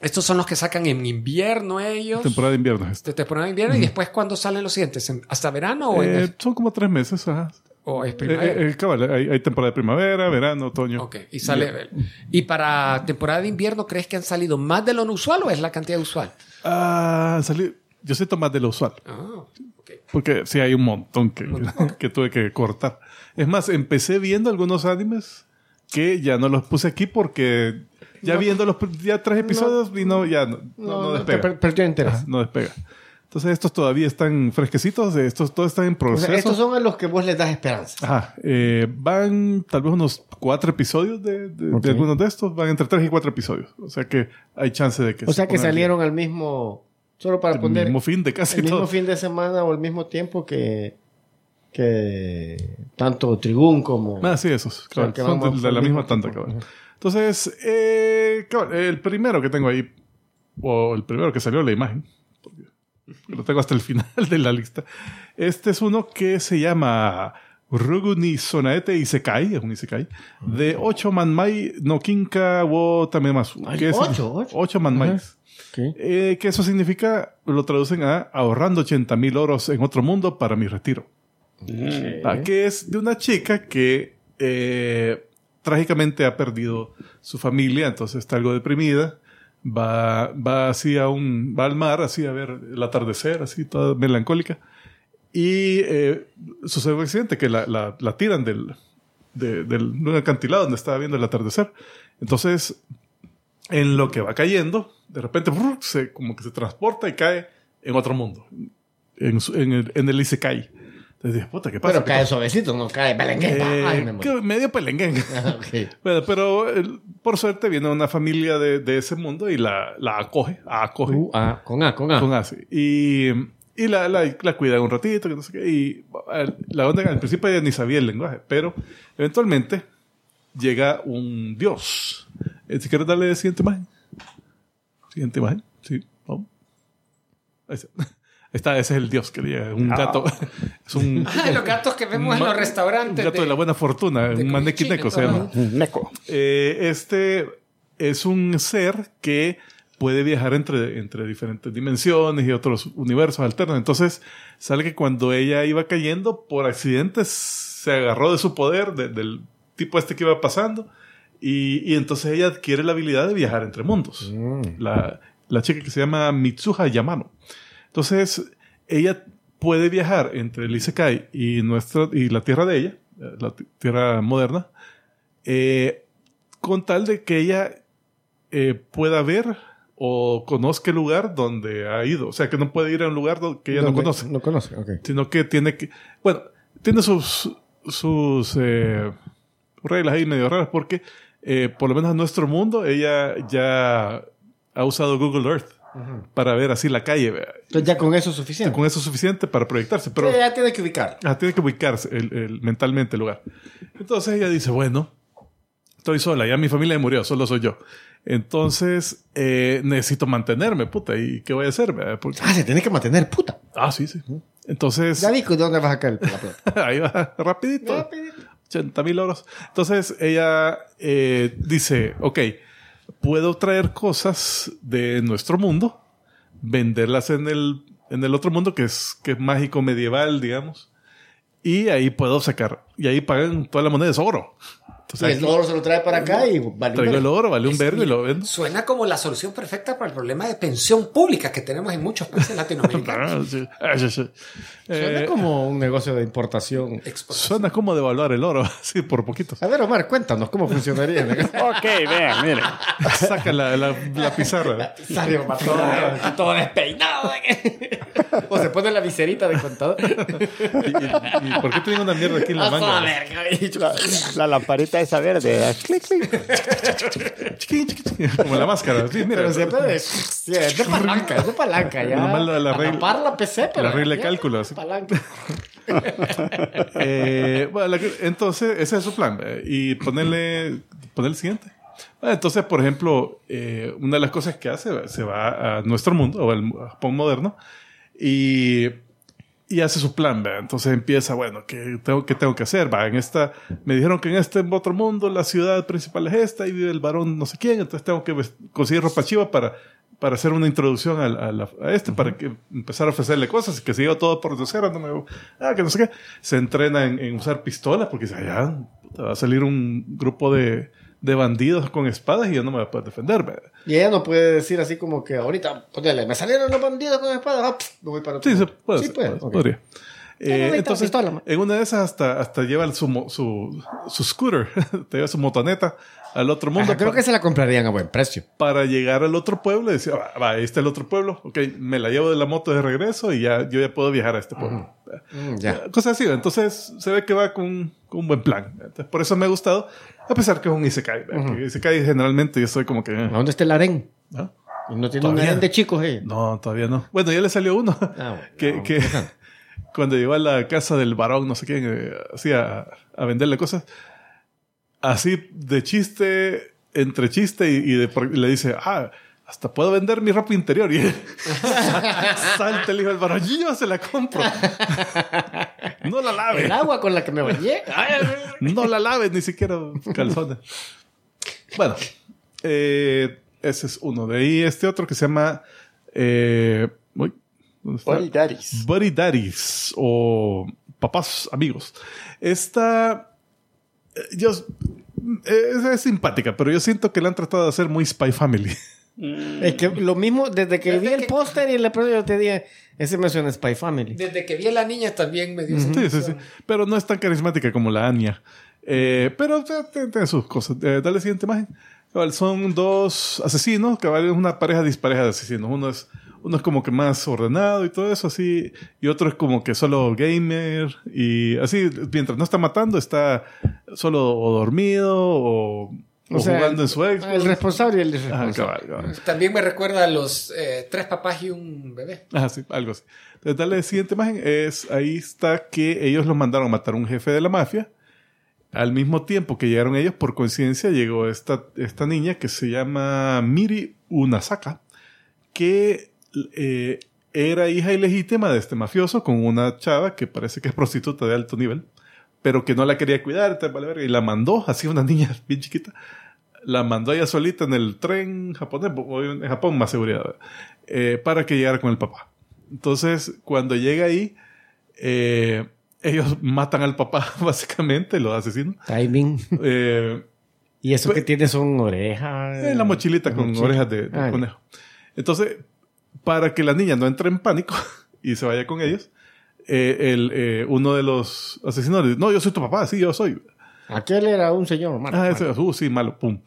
estos son los que sacan en invierno ellos. Temporada de invierno. De temporada de invierno y después cuando salen los siguientes, ¿En- ¿hasta verano o, en Eh, el- son como tres meses. Ajá. O es Eh, primavera? eh, cabal, hay, hay temporada de primavera, verano, otoño. ok, y sale. Y para temporada de invierno, ¿crees que han salido más de lo usual o es la cantidad usual? Ah, salido- Yo siento más de lo usual. Ah, ok. Porque sí hay un montón que, que tuve que cortar. Es más, empecé viendo algunos animes que ya no los puse aquí porque ya viendo los ya tres episodios y no, ya no, no, no despega. per- perdió interés. Ajá, no despega. Entonces estos todavía están fresquecitos, estos todos están en O proceso. sea, estos son a los que vos les das esperanza. Ajá, eh, van tal vez unos cuatro episodios de, de- algunos de estos, van entre tres y cuatro episodios. O sea que hay chance de que O se sea que salieron al mismo. Solo para el poner. mismo fin de casi el mismo fin de semana o el mismo tiempo que. que tanto Tribún como. Ah, sí, esos. cabal, que son de, de la misma tiempo. cabal. Entonces, eh, cabal, el primero que tengo ahí, o el primero que salió la imagen, lo tengo hasta el final de la lista. Este es uno que se llama Ruguni Sonaete Isekai, es un Isekai, de Ocho Manmai no Kinka wo Tamemasu. Que es- ocho, ocho. Ocho Manmais. Ok. Eh, que eso significa, lo traducen a ahorrando 80 mil oros en otro mundo para mi retiro. Ah, que es de una chica que eh, trágicamente ha perdido su familia, entonces está algo deprimida. Va, va así a un, va al mar, así a ver el atardecer, así toda melancólica. Y eh, sucede un accidente que la, la- tiran del, de, del- de un acantilado donde estaba viendo el atardecer. Entonces, en lo que va cayendo, de repente se, como que se transporta y cae en otro mundo, en, en el, en el Isekai. Entonces dije, puta, ¿qué pasa? Pero ¿Qué cae suavecito, no cae belengueta. Eh, Ay, me medio pelenguengue. Ok. Bueno, pero por suerte viene una familia de, de ese mundo y la, la acoge, acoge Uh, ah, con A, con A. con así. Y, y la, la, la cuida un ratito, que no sé qué. Y la onda, al principio ella ni sabía el lenguaje, pero eventualmente llega un dios. Eh, Si quieres darle siguiente imagen. Siguiente imagen. Sí, vamos. Ahí está. Está, ese es el dios que le llega. Un gato. es un, Ah, los gatos que vemos en los restaurantes. un gato de, de- la buena fortuna. de Un neko se llama. Neko. Eh, este es un ser que puede viajar entre, entre diferentes dimensiones y otros universos alternos. Entonces, sale que cuando ella iba cayendo, por accidentes se agarró de su poder, de- del tipo este que iba pasando, y, y entonces ella adquiere la habilidad de viajar entre mundos. La, la chica que se llama Mitsuha Yamano. Entonces, ella puede viajar entre el Isekai y, nuestra, y la tierra de ella, eh, la ti- tierra moderna, eh, con tal de que ella eh, pueda ver o conozca el lugar donde ha ido. O sea, que no puede ir a un lugar que ella no conoce, No conoce, ok. sino que tiene que... Bueno, tiene sus, sus eh, reglas ahí medio raras porque, por lo menos en nuestro mundo, ella ya ha usado Google Earth para ver así la calle. Entonces ya con eso es suficiente. Con eso es suficiente para proyectarse. Pero, Pero ya tiene que ubicar. Ah, tiene que ubicarse el- el- mentalmente el lugar. Entonces ella dice, bueno, estoy sola, ya mi familia murió, solo soy yo. Entonces eh, necesito mantenerme, puta, ¿y qué voy a hacer? Porque- Ah, se tiene que mantener, puta. ah, sí, sí. Entonces, Ya vi que dónde vas a caer la plata. ahí va, rapidito. Rapidito. 80 mil euros. Entonces ella eh, dice, ok, puedo traer cosas de nuestro mundo, venderlas en el, en el otro mundo que es, que es mágico medieval, digamos, y ahí puedo sacar, y ahí pagan toda la moneda, es oro. Y Entonces el oro se lo trae para acá y vale. traigo el oro, vale un vergo y lo vendo. Suena como la solución perfecta para el problema de pensión pública que tenemos en muchos países latinoamericanos. Ah. Ah. Suena Eh, como un negocio de importación. Exportación. suena como devaluar el oro, así por poquito. A ver, Omar, cuéntanos cómo funcionaría. Ok, vean, miren. Saca la, la, la pizarra. Salió todo, todo despeinado. o se pone la viserita de contador. ¿Y, y- y por qué tienen una mierda aquí en la manga? La, la lamparita esa verde. Clic, clic. Como la máscara. Sí, mira. Pero siempre de, de palanca, es de palanca. Ya. Nomás la- regla- la PC, pero. la regla de cálculo, así. Palanca. Eh, bueno, entonces, ese es su plan. eh, Y ponerle, ponerle el siguiente. Entonces, por ejemplo, eh, una de las cosas que hace, se va a nuestro mundo, o al Japón moderno, y, y hace su plan. ¿verdad? Entonces empieza, bueno, ¿qué tengo, ¿qué tengo que hacer? Va, en esta, me dijeron que en este otro mundo la ciudad principal es esta y vive el varón no sé quién, entonces tengo que conseguir ropa chiva para, para hacer una introducción a, la- a este, para que empezar a ofrecerle cosas y que se lleva todo por cero, no me, ah, que no sé qué. Se entrena en, en usar pistolas porque dice, allá va a salir un grupo de, de bandidos con espadas y yo no me voy a poder defender. ¿verdad? Y ella no puede decir así como que ahorita, ponele, me salieron los bandidos con espada, ah, me voy para otro Sí, se puede. Sí, hacer, puede. puede, ok. podría. Eh, entonces, pistola, en una de esas hasta, hasta lleva su, su, su scooter, te lleva su motoneta al otro mundo Ajá, creo pa- que se la comprarían a buen precio. para llegar al otro pueblo y decir, va, va, ahí está el otro pueblo, ok, me la llevo de la moto de regreso y ya yo ya puedo viajar a este pueblo. Mm, ya. Cosas así, entonces se ve que va con, con un buen plan. Entonces, por eso me ha gustado, a pesar que es un Isekai. ¿verdad? Porque Isekai generalmente yo soy como que... ¿A dónde está el? ¿no? Y no tiene un Todavía. harén de chicos, eh. No, todavía no. Bueno, ya le salió uno. Ah, bueno. que, No, que cuando llegó a la casa del varón, no sé quién, eh, así a, a venderle cosas, así de chiste, entre chiste y, y de por- y le dice, ah, hasta puedo vender mi ropa interior. Y él salta el hijo del varón, yo se la compro. no la lave. El agua con la que me bañé. No la laves ni siquiera calzones. Bueno, eh, ese es uno. De ahí este otro que se llama... Eh. Buddy Daddies. Buddy Daddies o papás amigos. Esta... eh, Yo... Es, es simpática, pero yo siento que la han tratado de hacer muy Spy Family. Es que lo mismo, desde que vi el póster y el episodio, yo te dije, ese me suena Spy Family. Desde que vi a la niña también me dio esa Sí, sí, sí. Pero no es tan carismática como la Anya. Eh, pero eh, tiene, tiene sus cosas. Eh, dale siguiente imagen. Son dos asesinos, cabal, es una pareja dispareja de asesinos. Uno es, uno es como que más ordenado y todo eso así, y otro es como que solo gamer y así, mientras no está matando, está solo o dormido o, o jugando en su Xbox. El responsable y el irresponsable. cabal, cabal. También me recuerda a los eh, tres papás y un bebé. Ajá, sí, algo así. Entonces, dale siguiente imagen. Es, ahí está que ellos los mandaron a matar a un jefe de la mafia. Al mismo tiempo que llegaron ellos, por coincidencia, llegó esta, esta niña que se llama Miri Unasaka, que eh, era hija ilegítima de este mafioso con una chava que parece que es prostituta de alto nivel, pero que no la quería cuidar, vale y la mandó, así una niña bien chiquita, la mandó ella solita en el tren japonés, en Japón más seguridad. Eh, para que llegara con el papá. Entonces, cuando llega ahí, eh, ellos matan al papá, básicamente, los asesinan. Timing. Eh, Y eso Pues- que tiene son orejas. en la mochilita con Mochila. orejas de, de Ah, conejo. Entonces, para que la niña no entre en pánico y se vaya con ellos, eh, el, eh, uno de los asesinos le dice, no, yo soy tu papá, sí, yo soy. Aquel era un señor, malo, Ah, malo. ese, uh, sí, malo, pum.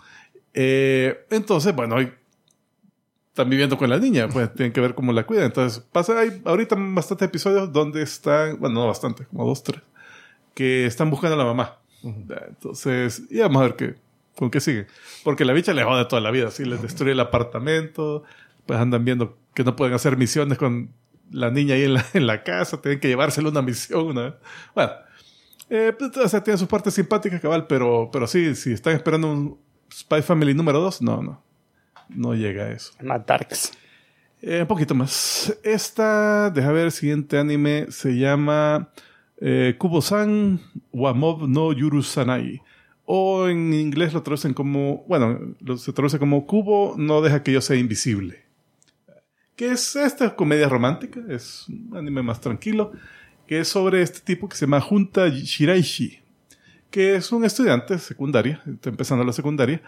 Eh, entonces, bueno, están viviendo con la niña, pues tienen que ver cómo la cuidan. Entonces, pasa, hay ahorita bastantes episodios donde están, bueno, no bastante, como dos, tres, que están buscando a la mamá. Entonces, y vamos a ver qué, con qué siguen. Porque la bicha le jode toda la vida, así les destruye el apartamento, pues andan viendo que no pueden hacer misiones con la niña ahí en la, en la casa, tienen que llevársela una misión una. Bueno, eh, pues, o sea, tiene sus partes simpáticas, cabal, pero, pero sí, si están esperando un Spy Family número 2, no, no. No llega a eso. Más darks. Eh, un poquito más. Esta, deja ver, el siguiente anime se llama eh, Kubo-san wa Mob no Yurusanai. O en inglés lo traducen como, bueno, lo- se traduce como Kubo no deja que yo sea invisible. Que es esta comedia romántica, es un anime más tranquilo, que es sobre este tipo que se llama Junta Shiraishi, que es un estudiante secundaria, está empezando la secundaria,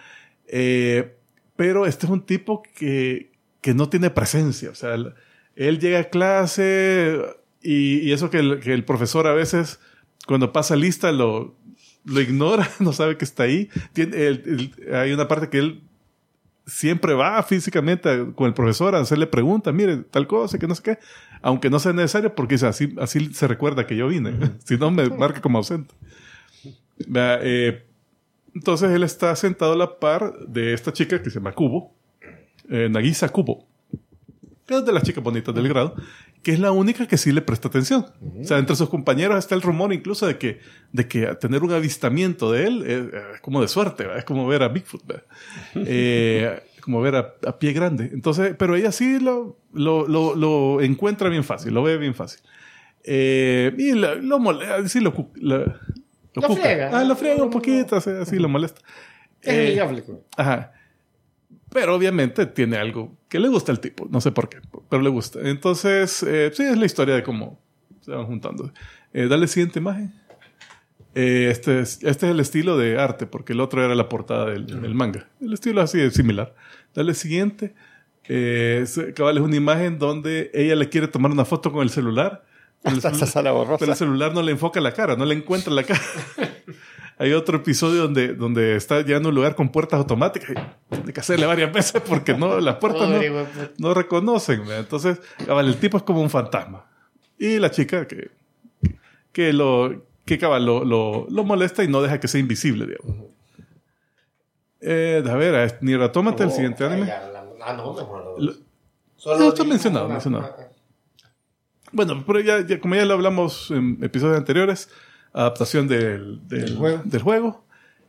eh, pero este es un tipo que, que no tiene presencia. O sea, él, llega a clase y, eso que el, que el profesor a veces, cuando pasa lista, lo, lo ignora, no sabe que está ahí. Tiene, hay una parte que él siempre va físicamente a- con el profesor a hacerle preguntas, mire, tal cosa, que no sé qué, aunque no sea necesario, porque dice, así, así se recuerda que yo vine. si no, me marca como ausente. Eh, entonces él está sentado a la par de esta chica que se llama Kubo, eh, Nagisa Kubo, que es de las chicas bonitas del grado, que es la única que sí le presta atención. O sea, entre sus compañeros está el rumor incluso de que, de que tener un avistamiento de él es, es como de suerte, ¿verdad? es como ver a Bigfoot. Eh, como ver a, a pie grande. Entonces, pero ella sí lo, lo, lo, lo encuentra bien fácil, lo ve bien fácil. Eh, y la- lo molesta, sí lo, lo, Lo friega. Ah, lo friega un poquito, así, así lo molesta. Es Eh, Ajá. Pero obviamente tiene algo que le gusta al tipo. No sé por qué, pero le gusta. Entonces, eh, sí, es la historia de cómo se van juntando. Eh, dale siguiente imagen. Eh, este, es, este es el estilo de arte, porque el otro era la portada del, del manga. El estilo así es similar. Dale siguiente. Eh, es, cabal, es una imagen donde ella le quiere tomar una foto con el celular. Pero el, Hasta esa celu- sala borrosa. pero el celular no le enfoca la cara, no le encuentra la cara. Hay otro episodio donde, donde está llegando a un lugar con puertas automáticas y tiene que hacerle varias veces porque no, las puertas no, reconocen. ¿verdad? Entonces, cabal, el tipo es como un fantasma. Y la chica que, que lo que cabal, lo, lo, lo molesta y no deja que sea invisible, digamos. Eh, a ver, a Nier Automata, el siguiente anime. Ah, no, mejor no. Lo- Solo No, está mencionado, una- mencionado. Bueno, pero ya, ya- como ya lo hablamos en episodios anteriores, adaptación del, del, Del juego. del juego.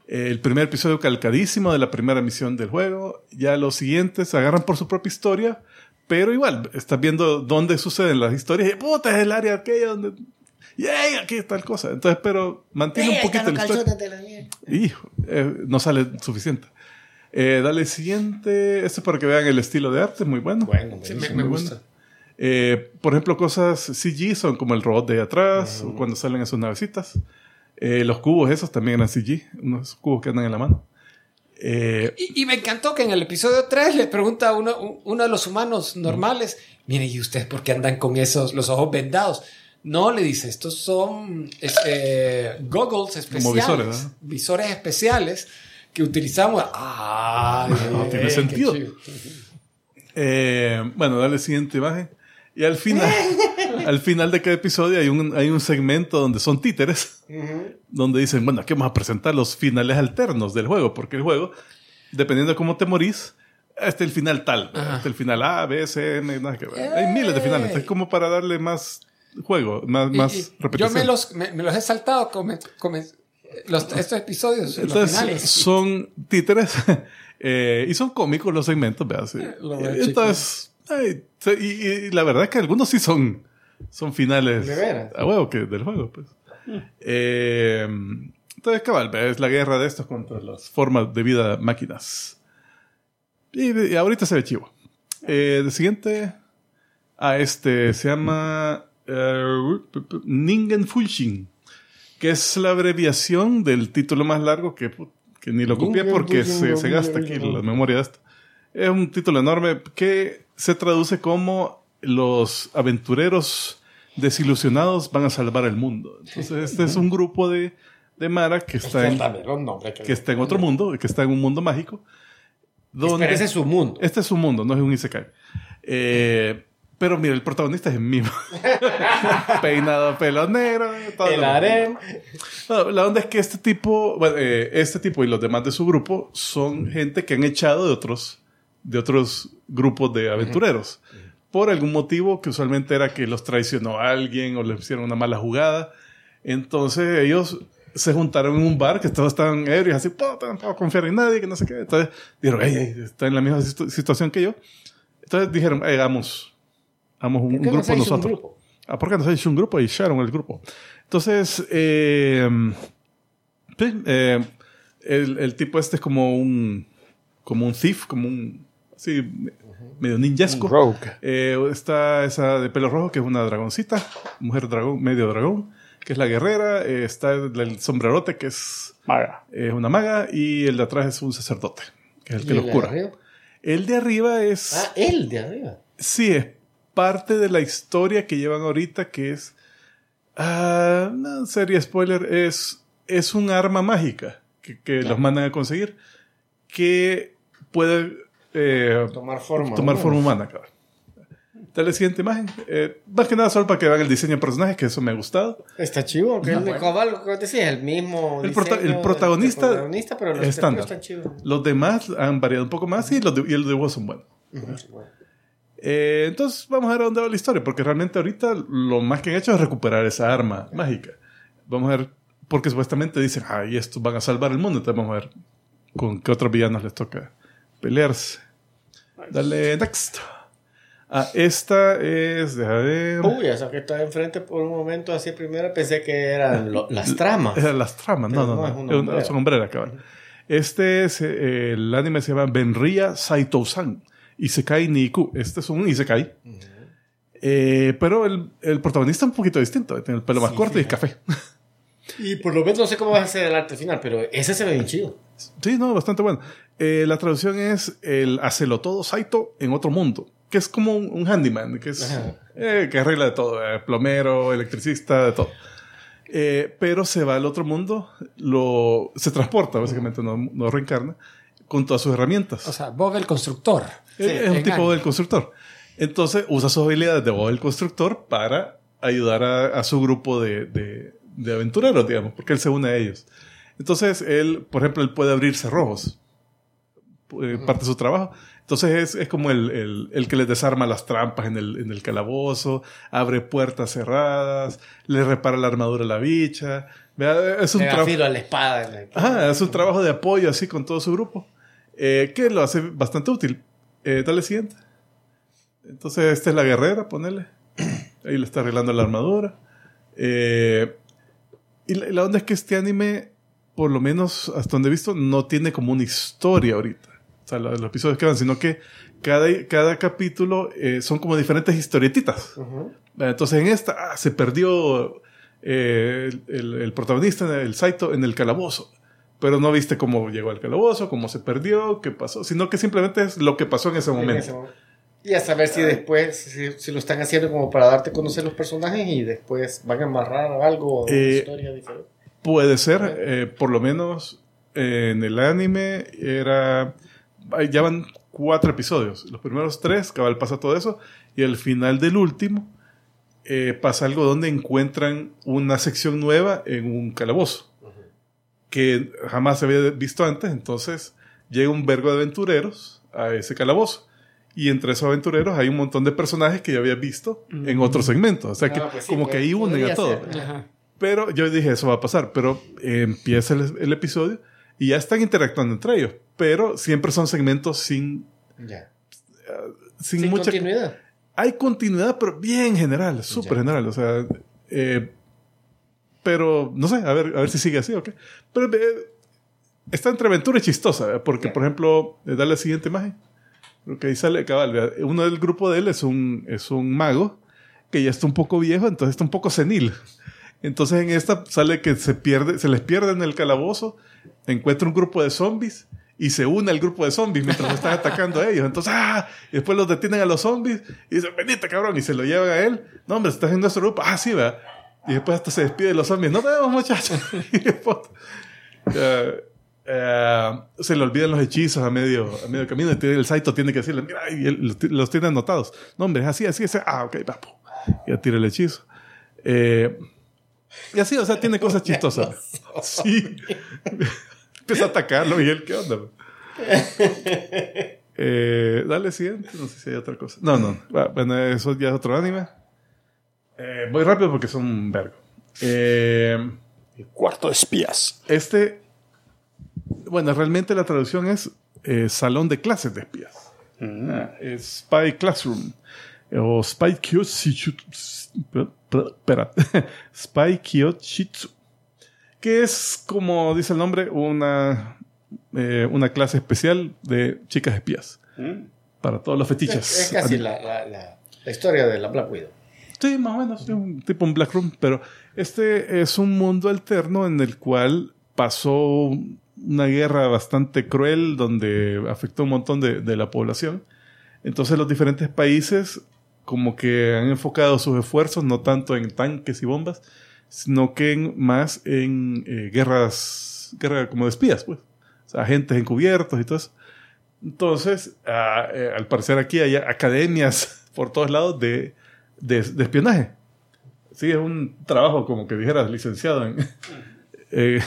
Eh, el primer episodio calcadísimo de la primera misión del juego. Ya los siguientes se agarran por su propia historia, pero igual, estás viendo dónde suceden las historias. Y puta, es el área aquella donde. ¡Yay! Aquí tal cosa. Entonces, pero mantiene un poquito la historia. Hijo, eh, no sale suficiente. Eh, dale siguiente. Este es para que vean el estilo de arte, muy bueno. Bueno, Sí, me, gusta. Eh, por ejemplo, cosas CG son como el robot de atrás, o cuando salen en sus navecitas. Eh, los cubos esos también eran CG, unos cubos que andan en la mano. Eh, Y, y me encantó que en el episodio 3 le pregunta a uno, un- uno de los humanos normales, mire, ¿y ustedes por qué andan con esos, los ojos vendados? No, le dice, estos son es- eh, goggles especiales, visores, ¿no? visores especiales que utilizamos. ¡Ah! No, tiene sentido. eh, bueno, dale siguiente imagen. Y al final, al final de cada episodio hay un, hay un segmento donde son títeres, donde dicen, bueno, aquí vamos a presentar los finales alternos del juego, porque el juego, dependiendo de cómo te morís, este es el final tal, Ajá. este es el final A, B, C, M, nada que ver. Hay miles de finales, es como para darle más juego, más, Y- más y repetición. yo me los, me, me los he saltado come- come- los, estos episodios, los Entonces, finales. son títeres eh, y son cómicos los segmentos, ¿verdad? Sí. Lo veo, Entonces, ay, se- y, y la verdad es que algunos sí son, son finales ¿De veras? a huevo que del juego, pues. Eh, Entonces, cabal, es la guerra de estos contra las formas de vida máquinas. Y, y ahorita se ve chivo. Eh, el siguiente, a este, se llama eh, Ningen Funshin, que es la abreviación del título más largo que, que ni lo copié porque se, se gasta aquí la memoria de esto. Es un título enorme que se traduce como los aventureros desilusionados van a salvar el mundo. Entonces, este es un grupo de, de Mara que está, en, los nombres que está en otro mundo, que está en un mundo mágico. Donde, ese es su mundo. este es su mundo, no es un Isekai. Eh, pero mira, el protagonista es el mismo. Peinado pelo negro. todo El harem. No, la onda es que este tipo, bueno, eh, este tipo y los demás de su grupo son gente que han echado de otros, de otros grupos de aventureros. Por algún motivo que usualmente era que los traicionó a alguien o les hicieron una mala jugada. Entonces ellos se juntaron en un bar que todos estaban ebrios, así, puta, no puedo confiar en nadie, que no sé qué. Entonces dijeron, hey, hey, está en la misma situ- situación que yo. Entonces dijeron, hey, hagamos, hagamos un, ¿Por qué un grupo se hizo un nosotros. grupo? Ah, ¿por qué no se ha hecho un grupo? Y echaron el grupo. Entonces, eh, sí, eh, el, el tipo este es como un, como un thief, como un, así, medio ninjesco. Rogue. Eh, está esa de pelo rojo, que es una dragoncita, mujer dragón, medio dragón, que es la guerrera. Eh, está el, el sombrerote, que es, Maga. es una maga. Y el de atrás es un sacerdote, que es el que ¿Y los cura. de? El de arriba es... Ah, el de arriba. Sí, es parte de la historia que llevan ahorita, que es. Ah, no sería spoiler, es, es un arma mágica que, que los mandan a conseguir que puede eh, Tomar forma. tomar ¿no? forma humana, cabrón. Dale siguiente imagen. Eh, más que nada solo para que vean el diseño de personajes, que eso me ha gustado. Está chivo, que el de cabal, como te decía, el mismo. El prota- el protagonista del protagonista, pero los estándar. están chidos. Los demás han variado un poco más y los de, y los dibujos son buenos. Eh, entonces vamos a ver a dónde va la historia, porque realmente ahorita lo más que han hecho es recuperar esa arma mágica. Vamos a ver, porque supuestamente dicen, ay, estos van a salvar el mundo, entonces vamos a ver con qué otros villanos les toca pelearse. Dale, next. Ah, esta es, deja ver, Uy, esa que está enfrente por un momento así primero pensé que eran lo- las tramas. Eran las tramas, no, no, no, no, es una es una, hombrera. cabrón. Este es, eh, el anime se llama Benria Saito-san. Isekai Niku. Este es un Isekai. Eh, pero el, el protagonista es un poquito distinto. Tiene el pelo más Sí, corto y es café. Y por lo menos no sé cómo va a ser el arte final, pero ese se ve bien chido. sí, no, bastante bueno. Eh, la traducción es el hacelo todo Saito en otro mundo. Que es como un, un handyman, que es eh, que arregla de todo, eh, plomero, electricista, de todo. Eh, pero se va al otro mundo, lo, se transporta, básicamente, no, no reencarna, con todas sus herramientas. O sea, Bob el constructor. es es un tipo del constructor. Entonces usa sus habilidades de Bob el constructor para ayudar a, a su grupo de, de- de aventureros, digamos, porque él se une a ellos. Entonces él, por ejemplo, él puede abrir cerrojos, eh, parte de su trabajo. Entonces es, es como el, el- el que les desarma las trampas en el, en el calabozo, abre puertas cerradas, le repara la armadura a la bicha. Es un trabajo. a la espada. Ajá, es un trabajo de apoyo así con todo su grupo, eh, que lo hace bastante útil. Eh, dale siguiente. Entonces, esta es la guerrera, ponele. Ahí le está arreglando la armadura. Eh, y la, la onda es que este anime, por lo menos hasta donde he visto, no tiene como una historia ahorita. O sea, los, episodios que van, sino que cada, cada capítulo eh, son como diferentes historietitas. Ujú. Entonces en esta ah, se perdió eh, el, el- protagonista, el Saito, en el calabozo. Pero no viste cómo llegó al calabozo, cómo se perdió, qué pasó, sino que simplemente es lo que pasó en ese En momento. ese momento. Y a saber si después, si, si lo están haciendo como para darte a conocer los personajes y después van a amarrar algo o una Eh, historia diferente. Puede ser, eh, por lo menos eh, en el anime era... Ya van cuatro episodios. Los primeros tres, cabal pasa todo eso. Y al final del último eh, pasa algo donde encuentran una sección nueva en un calabozo. Que jamás se había visto antes. Entonces llega un vergo de aventureros a ese calabozo. Y entre esos aventureros hay un montón de personajes que ya había visto en otros segmentos. O sea que Ah, pues sí, como que pues, ahí unen a todo. Pero yo dije, eso va a pasar. Pero eh, empieza el, el episodio y ya están interactuando entre ellos. Pero siempre son segmentos sin, Ya. sin, Sin mucha... continuidad. Hay continuidad, pero bien general, súper general. O sea, eh, pero no sé, a ver, a ver si sigue así o qué. Pero eh, está entre aventura y chistosa, ¿verdad? porque, por ejemplo, eh, dale la siguiente imagen. Creo que ahí sale cabal. ¿verdad? Uno del grupo de él es un, es un mago que ya está un poco viejo, entonces está un poco senil. Entonces en esta sale que se pierde, se les pierde en el calabozo, encuentra un grupo de zombies y se une al grupo de zombies mientras lo están atacando a ellos. Entonces, ¡ah! Y después los detienen a los zombies y dicen, venite cabrón, y se lo llevan a él. No, hombre, estás en nuestro grupo. Ah, sí, va. Y después hasta se despide de los zombies. No vemos, muchachos. y después, eh, eh, se le olvidan los hechizos a medio, a medio camino. Y el Saito tiene que decirle, mira, y él los, ti- los tiene anotados. No, hombre, es así, así, así. Ah, ok. Y ya tira el hechizo. Eh, y así, o sea, tiene cosas chistosas. Sí. Empieza a atacarlo y él, ¿qué onda? Eh, dale siguiente, no sé si hay otra cosa. No, no, bueno, eso ya es otro anime. Eh, voy rápido porque son un vergo. Eh, Cuarto de espías. este, bueno, realmente la traducción es eh, Salón de Clases de Espías. Ah, es Spy Classroom. O Spy Kyoshitsu. Espera. Spy Kyoshitsu. Que es, como dice el nombre, una, eh, una clase especial de chicas espías. Para todos los fetiches. Es, es casi la, la, la, la historia de la Black Widow. Sí, más o menos, un tipo un Black Room, pero este es un mundo alterno en el cual pasó una guerra bastante cruel donde afectó un montón de, de la población. Entonces los diferentes países como que han enfocado sus esfuerzos no tanto en tanques y bombas, sino que en- más en eh, guerras, guerra como de espías, pues. O sea, agentes encubiertos y todo eso. Entonces, ah, eh, al parecer aquí hay academias por todos lados de, de, de espionaje. Sí, es un trabajo como que dijeras licenciado en eh,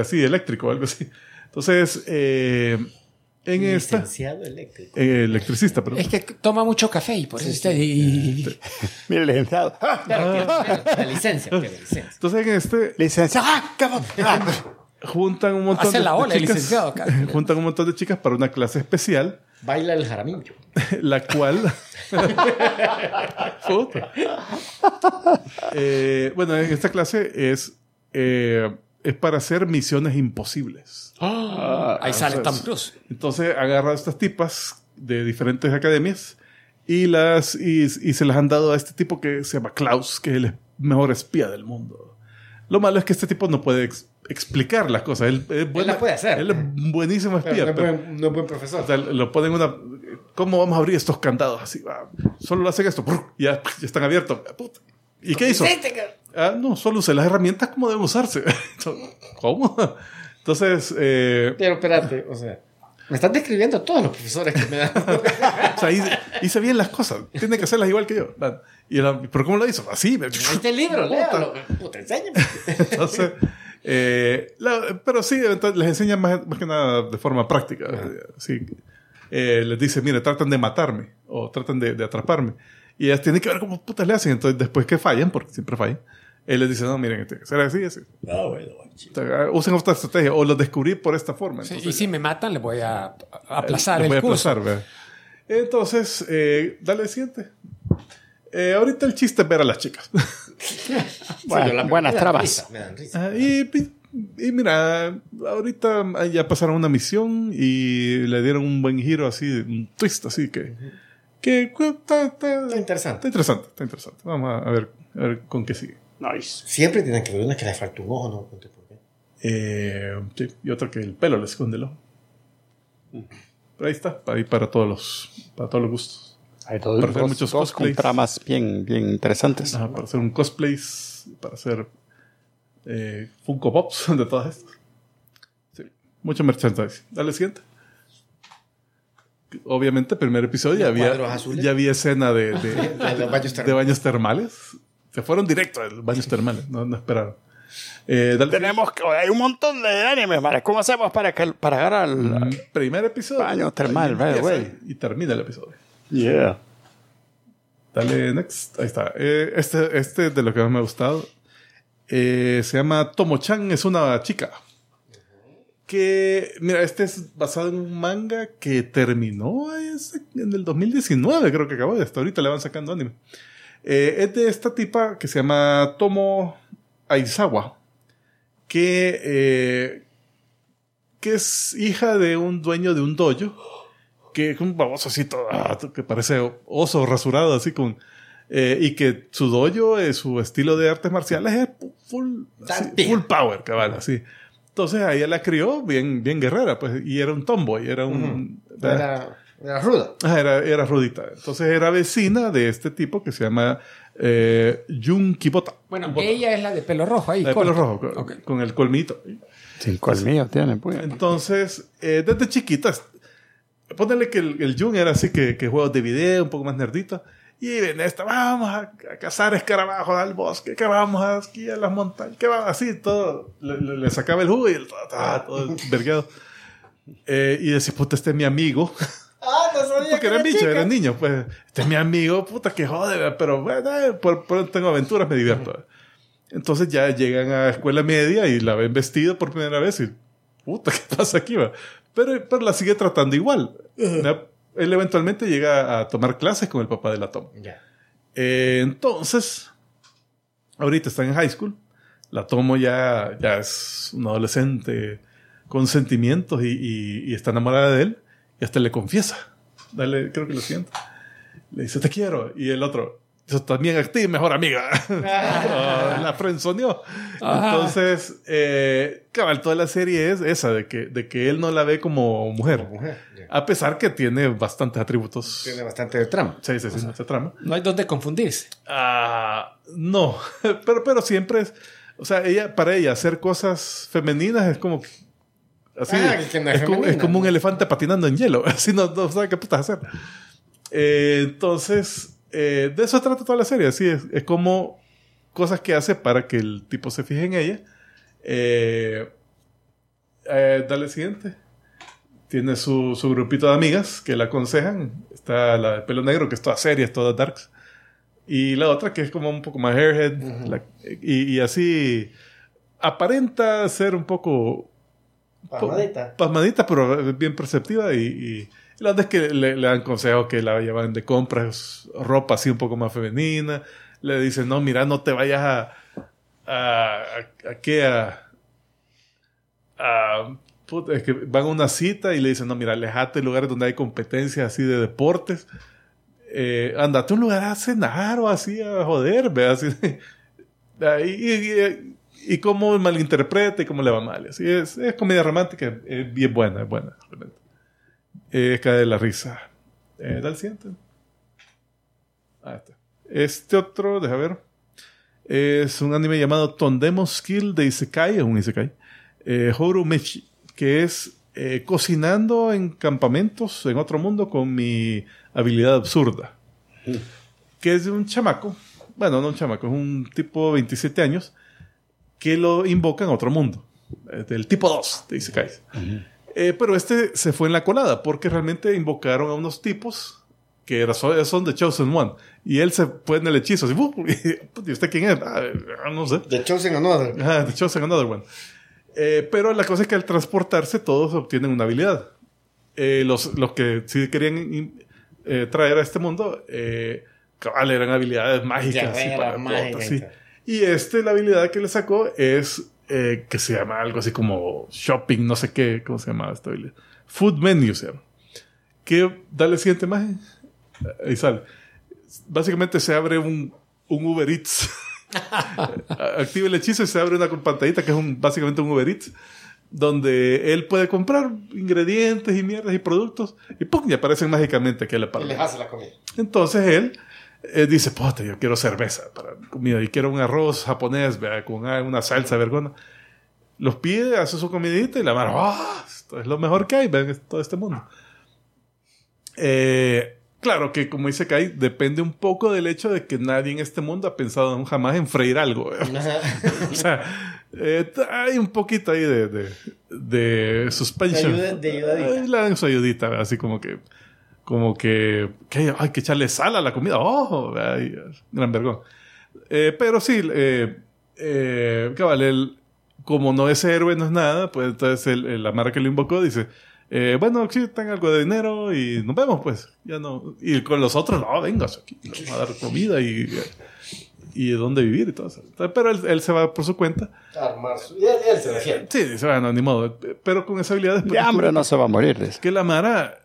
así eléctrico o algo así. Entonces, en esta Licenciado eléctrico. eh, electricista, perdón. Es que toma mucho café y por eso está... y- Mire, licenciado. ¡Ah! Claro, la licencia, tiene licencia. Entonces, en este Licenciado. ¡Ah, cabrón! Ah. juntan un montón Hace de, la de ola, el chicas, juntan un montón de chicas para una clase especial, Baila el jaramillo. la cual. Eh, bueno, en esta clase es eh, es para hacer misiones imposibles. Ahí sale Tom Cruise. Entonces agarra a estas tipas de diferentes academias y las y, y se las han dado a este tipo que se llama Klaus, que es el mejor espía del mundo. Lo malo es que este tipo no puede ex- explicar las cosas. Él, es buena- la puede hacer. Él es buenísimo espía. Pero no es pero- buen, no es buen profesor. o sea, lo ponen una. ¿Cómo vamos a abrir estos candados? Así, va. Solo lo hacen esto. Ya, ya están abiertos. ¿Y qué hizo? Ah, no, solo usé las herramientas como deben usarse. ¿Cómo? Entonces, eh, Pero espérate, o sea, me están describiendo todos los profesores que me dan. o sea, hice, hice bien las cosas. Tiene que hacerlas igual que yo. Y ¿Pero cómo lo hizo? Así. me- el libro, léalo. Puta, enséñame. Entonces, eh, la- pero sí, entonces les enseñan más, más que nada de forma práctica. Sí. Eh, les dice, mire, tratan de matarme o tratan de, de atraparme. Y ellas tienen que ver cómo putas le hacen. Entonces, después que fallan, porque siempre fallan, él les dice, no, miren, tiene que ser así, así. Entonces, Usen otra estrategia o lo descubrí por esta forma. Sí, Entonces, y si me matan, le voy a a aplazar le el voy a curso. aplazar, ¿verdad? Entonces, eh, dale el siguiente. Eh, ahorita el chiste es ver a las chicas. Bueno, Sí, la- buenas me dan trabas. risa, me dan risa. Ah, y, y mira, ahorita ya pasaron una misión y le dieron un buen giro así, un twist así que... que está, está- Está interesante. Está interesante, está interesante. Vamos a ver, a ver con qué sigue. Nice. Siempre tienen que ver una que le falta un ojo, no pregunté por qué. Eh, sí, y otro que el pelo le esconde el ojo. Pero ahí está, ahí para todos los, para todos los gustos. Hay dos, Para hacer muchos dos con cosplays. tramas bien, bien interesantes. Ajá, para hacer un cosplay, para hacer eh, Funko Pops de todas estas. Sí, mucho merchandising. Dale siguiente. Obviamente, primer episodio ya había, ya había escena de, de, De de baños termales. Se fueron directo a los baños termales, no, no esperaron. Eh, dale Tenemos que, hay un montón de animes, Mara. ¿Cómo hacemos para, que, para agarrar al... Mm, Primer episodio. Baño termal, vaya, empieza güey. Y termina el episodio. Yeah. Dale next. Ahí está. Eh, este, este de lo que más me ha gustado. eh, se llama Tomo-chan, es una chica. Que, mira, este es basado en un manga que terminó en el 2019, creo que acabó. Hasta ahorita le van sacando anime. Eh, es de esta tipa que se llama Tomo Aizawa. que, eh, que es hija de un dueño de un dojo, que es un baboso así todo, ah, que parece oso rasurado, así con... eh, y que su dojo, eh, su estilo de artes marciales es full, así, full power, cabal, así. Entonces a ella la crió bien, bien guerrera, pues, y era un tomboy, era un... Era, era ruda. Ah, era, era rudita. Entonces era vecina de este tipo que se llama eh, Jun Kibota. Bueno, ella es la de pelo rojo ahí. La de pelo rojo, con, Ok. con el colmito. Sin colmillo tiene, pues. Entonces, eh, desde chiquitas, ponerle que el, el Jun era así que, que juegos de video, un poco más nerdito. Y en esta, vamos a, a cazar escarabajos al bosque, que vamos a esquiar las montañas, que vamos así, todo. Le, le- le sacaba el jugo y el, todo, todo vergueado. Eh, y decía, puta, este es mi amigo. Ah, no sabía Porque eran bichos, eran niños, pues. Este es mi amigo, puta, que jode, pero bueno, eh, por, por- tengo aventuras, me divierto. Entonces ya llegan a escuela media y la ven vestida por primera vez y, puta, ¿qué pasa aquí, va? Pero, pero la sigue tratando igual. ¿ya? Él eventualmente llega a tomar clases con el papá de la Tom. Ya. Eh, entonces, ahorita está en high school. La Tomo ya, ya es un adolescente con sentimientos y, y- y está enamorada de él. Y hasta le confiesa. Dale, creo que lo siento. Le dice, te quiero. Y el otro, yo también a ti, mejor amiga. Oh, la frenzoneó. Entonces, eh, cabal, toda la serie es esa, de que, de que él no la ve como mujer. A pesar que tiene bastantes atributos. Tiene bastante trama. Sí, sí, sí, mucha trama. No hay donde confundirse. Ah, no, pero, pero siempre es, o sea, ella, para ella hacer cosas femeninas es como que, así, Ah, es es, como, es como un elefante patinando en hielo, así no, no sabe qué putas hacer. Eh, entonces, eh, de eso trata toda la serie, así es, es como cosas que hace para que el tipo se fije en ella. Eh, eh, dale siguiente. Tiene su, su grupito de amigas que la aconsejan. Está la de pelo negro, que es toda seria, es toda darks. Y la otra que es como un poco más airhead. la- y, y así aparenta ser un poco Palmadita. pasmadita, pero bien perceptiva. Y, y la verdad es que le, le dan consejos que la llevan de compras, ropa así un poco más femenina. Le dicen, no, mira, no te vayas a... ¿A, a, a qué? A, a- puta, es que van a una cita y le dicen, no, mira, alejate de lugares donde hay competencias así de deportes. Eh, andate a un lugar a cenar o así a joder, ve así. Ahí, y, y, y cómo malinterpreta y cómo le va mal. Así es, es comedia romántica, es bien buena, es buena. realmente. Eh, cae de la risa. Eh, da el siguiente. Ahí está. Este otro, deja ver. Es un anime llamado Tondemo Skill de Isekai, es un Isekai. Eh, Horu Mechi, que es eh, cocinando en campamentos en otro mundo con mi habilidad absurda. Que es de un chamaco, bueno, no un chamaco, es un tipo de 27 años que lo invocan a otro mundo. eh, Del tipo 2 de Isekai. Eh, pero este se fue en la colada porque realmente invocaron a unos tipos que era- son, de Chosen One. Y él se fue en el hechizo. Así, "Uh, ¿Y usted quién es? "Ah, no sé. The Chosen Another. Ah, The Chosen Another One. Eh, pero la cosa es que al transportarse todos obtienen una habilidad. Eh, los, los que sí querían eh, traer a este mundo, eh, cabal, eran habilidades mágicas. así, Guerreras para mágicas, sí. sí. Y este, la habilidad que le sacó es eh, que se llama algo así como shopping, no sé qué, ¿cómo se llama esta habilidad? Food menu se llama. Que, dale siguiente imagen. Ahí sale. Básicamente se abre un, un Uber Eats. Activa el hechizo y se abre una pantallita que es un, básicamente un Uber Eats. Donde él puede comprar ingredientes y mierdas y productos. Y ¡pum! Y aparecen mágicamente que le Y les hace la comida. Entonces él eh, dice, puta, yo quiero cerveza para mi comida y quiero un arroz japonés, vea, con ah, una salsa vergona. Los pide, hace su comidita y la mano, ¡ah! Esto es lo mejor que hay, es- todo este mundo. Eh, claro que, como dice Kai, depende un poco del hecho de que nadie en este mundo ha pensado jamás en freír algo. o sea, eh, hay un poquito ahí de, de, de suspension. De ayuda- de ayudadita. Le dan su ayudita, así como que como que, que hay que echarle sal a la comida. ¡Oh! Ay, gran vergón. Eh, pero sí, eh, eh, cabal, él, como no es héroe, no es nada, pues entonces el- el- la marca que lo invocó dice, eh, bueno, sí, tengan algo de dinero y nos vemos, pues. Ya no. Y con los otros, no, vengas aquí, le vamos a dar comida y, y dónde vivir y todo eso. Pero él, él se va por su cuenta. Armar su... Y él, él se defiende. Sí, dice, bueno, ni modo. Pero con esa habilidad De hambre no se va a morir. que la Mara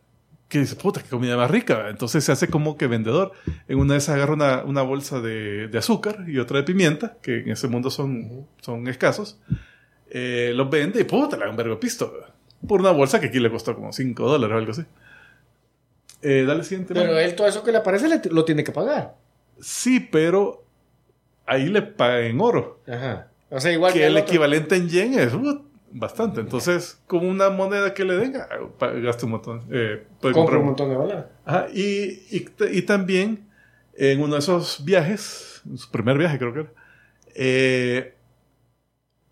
que dice, puta, qué comida más rica. Entonces se hace como que vendedor. En una de esas agarra una, una bolsa de, de azúcar y otra de pimienta, que en ese mundo son, son escasos. Eh, los vende y puta, le da un vergo pisto. Por una bolsa que aquí le costó como 5 dólares o algo así. Eh, dale siguiente. Pero man. él todo eso que le aparece lo tiene que pagar. Sí, pero ahí le paga en oro. Ajá. O sea, igual que que el el equivalente en yen es uh, bastante. Entonces, como una moneda que le den, gasta un montón. Eh, puede Compra un montón de balas. Ajá, y, y, también en uno de esos viajes, en su primer viaje creo que era, eh,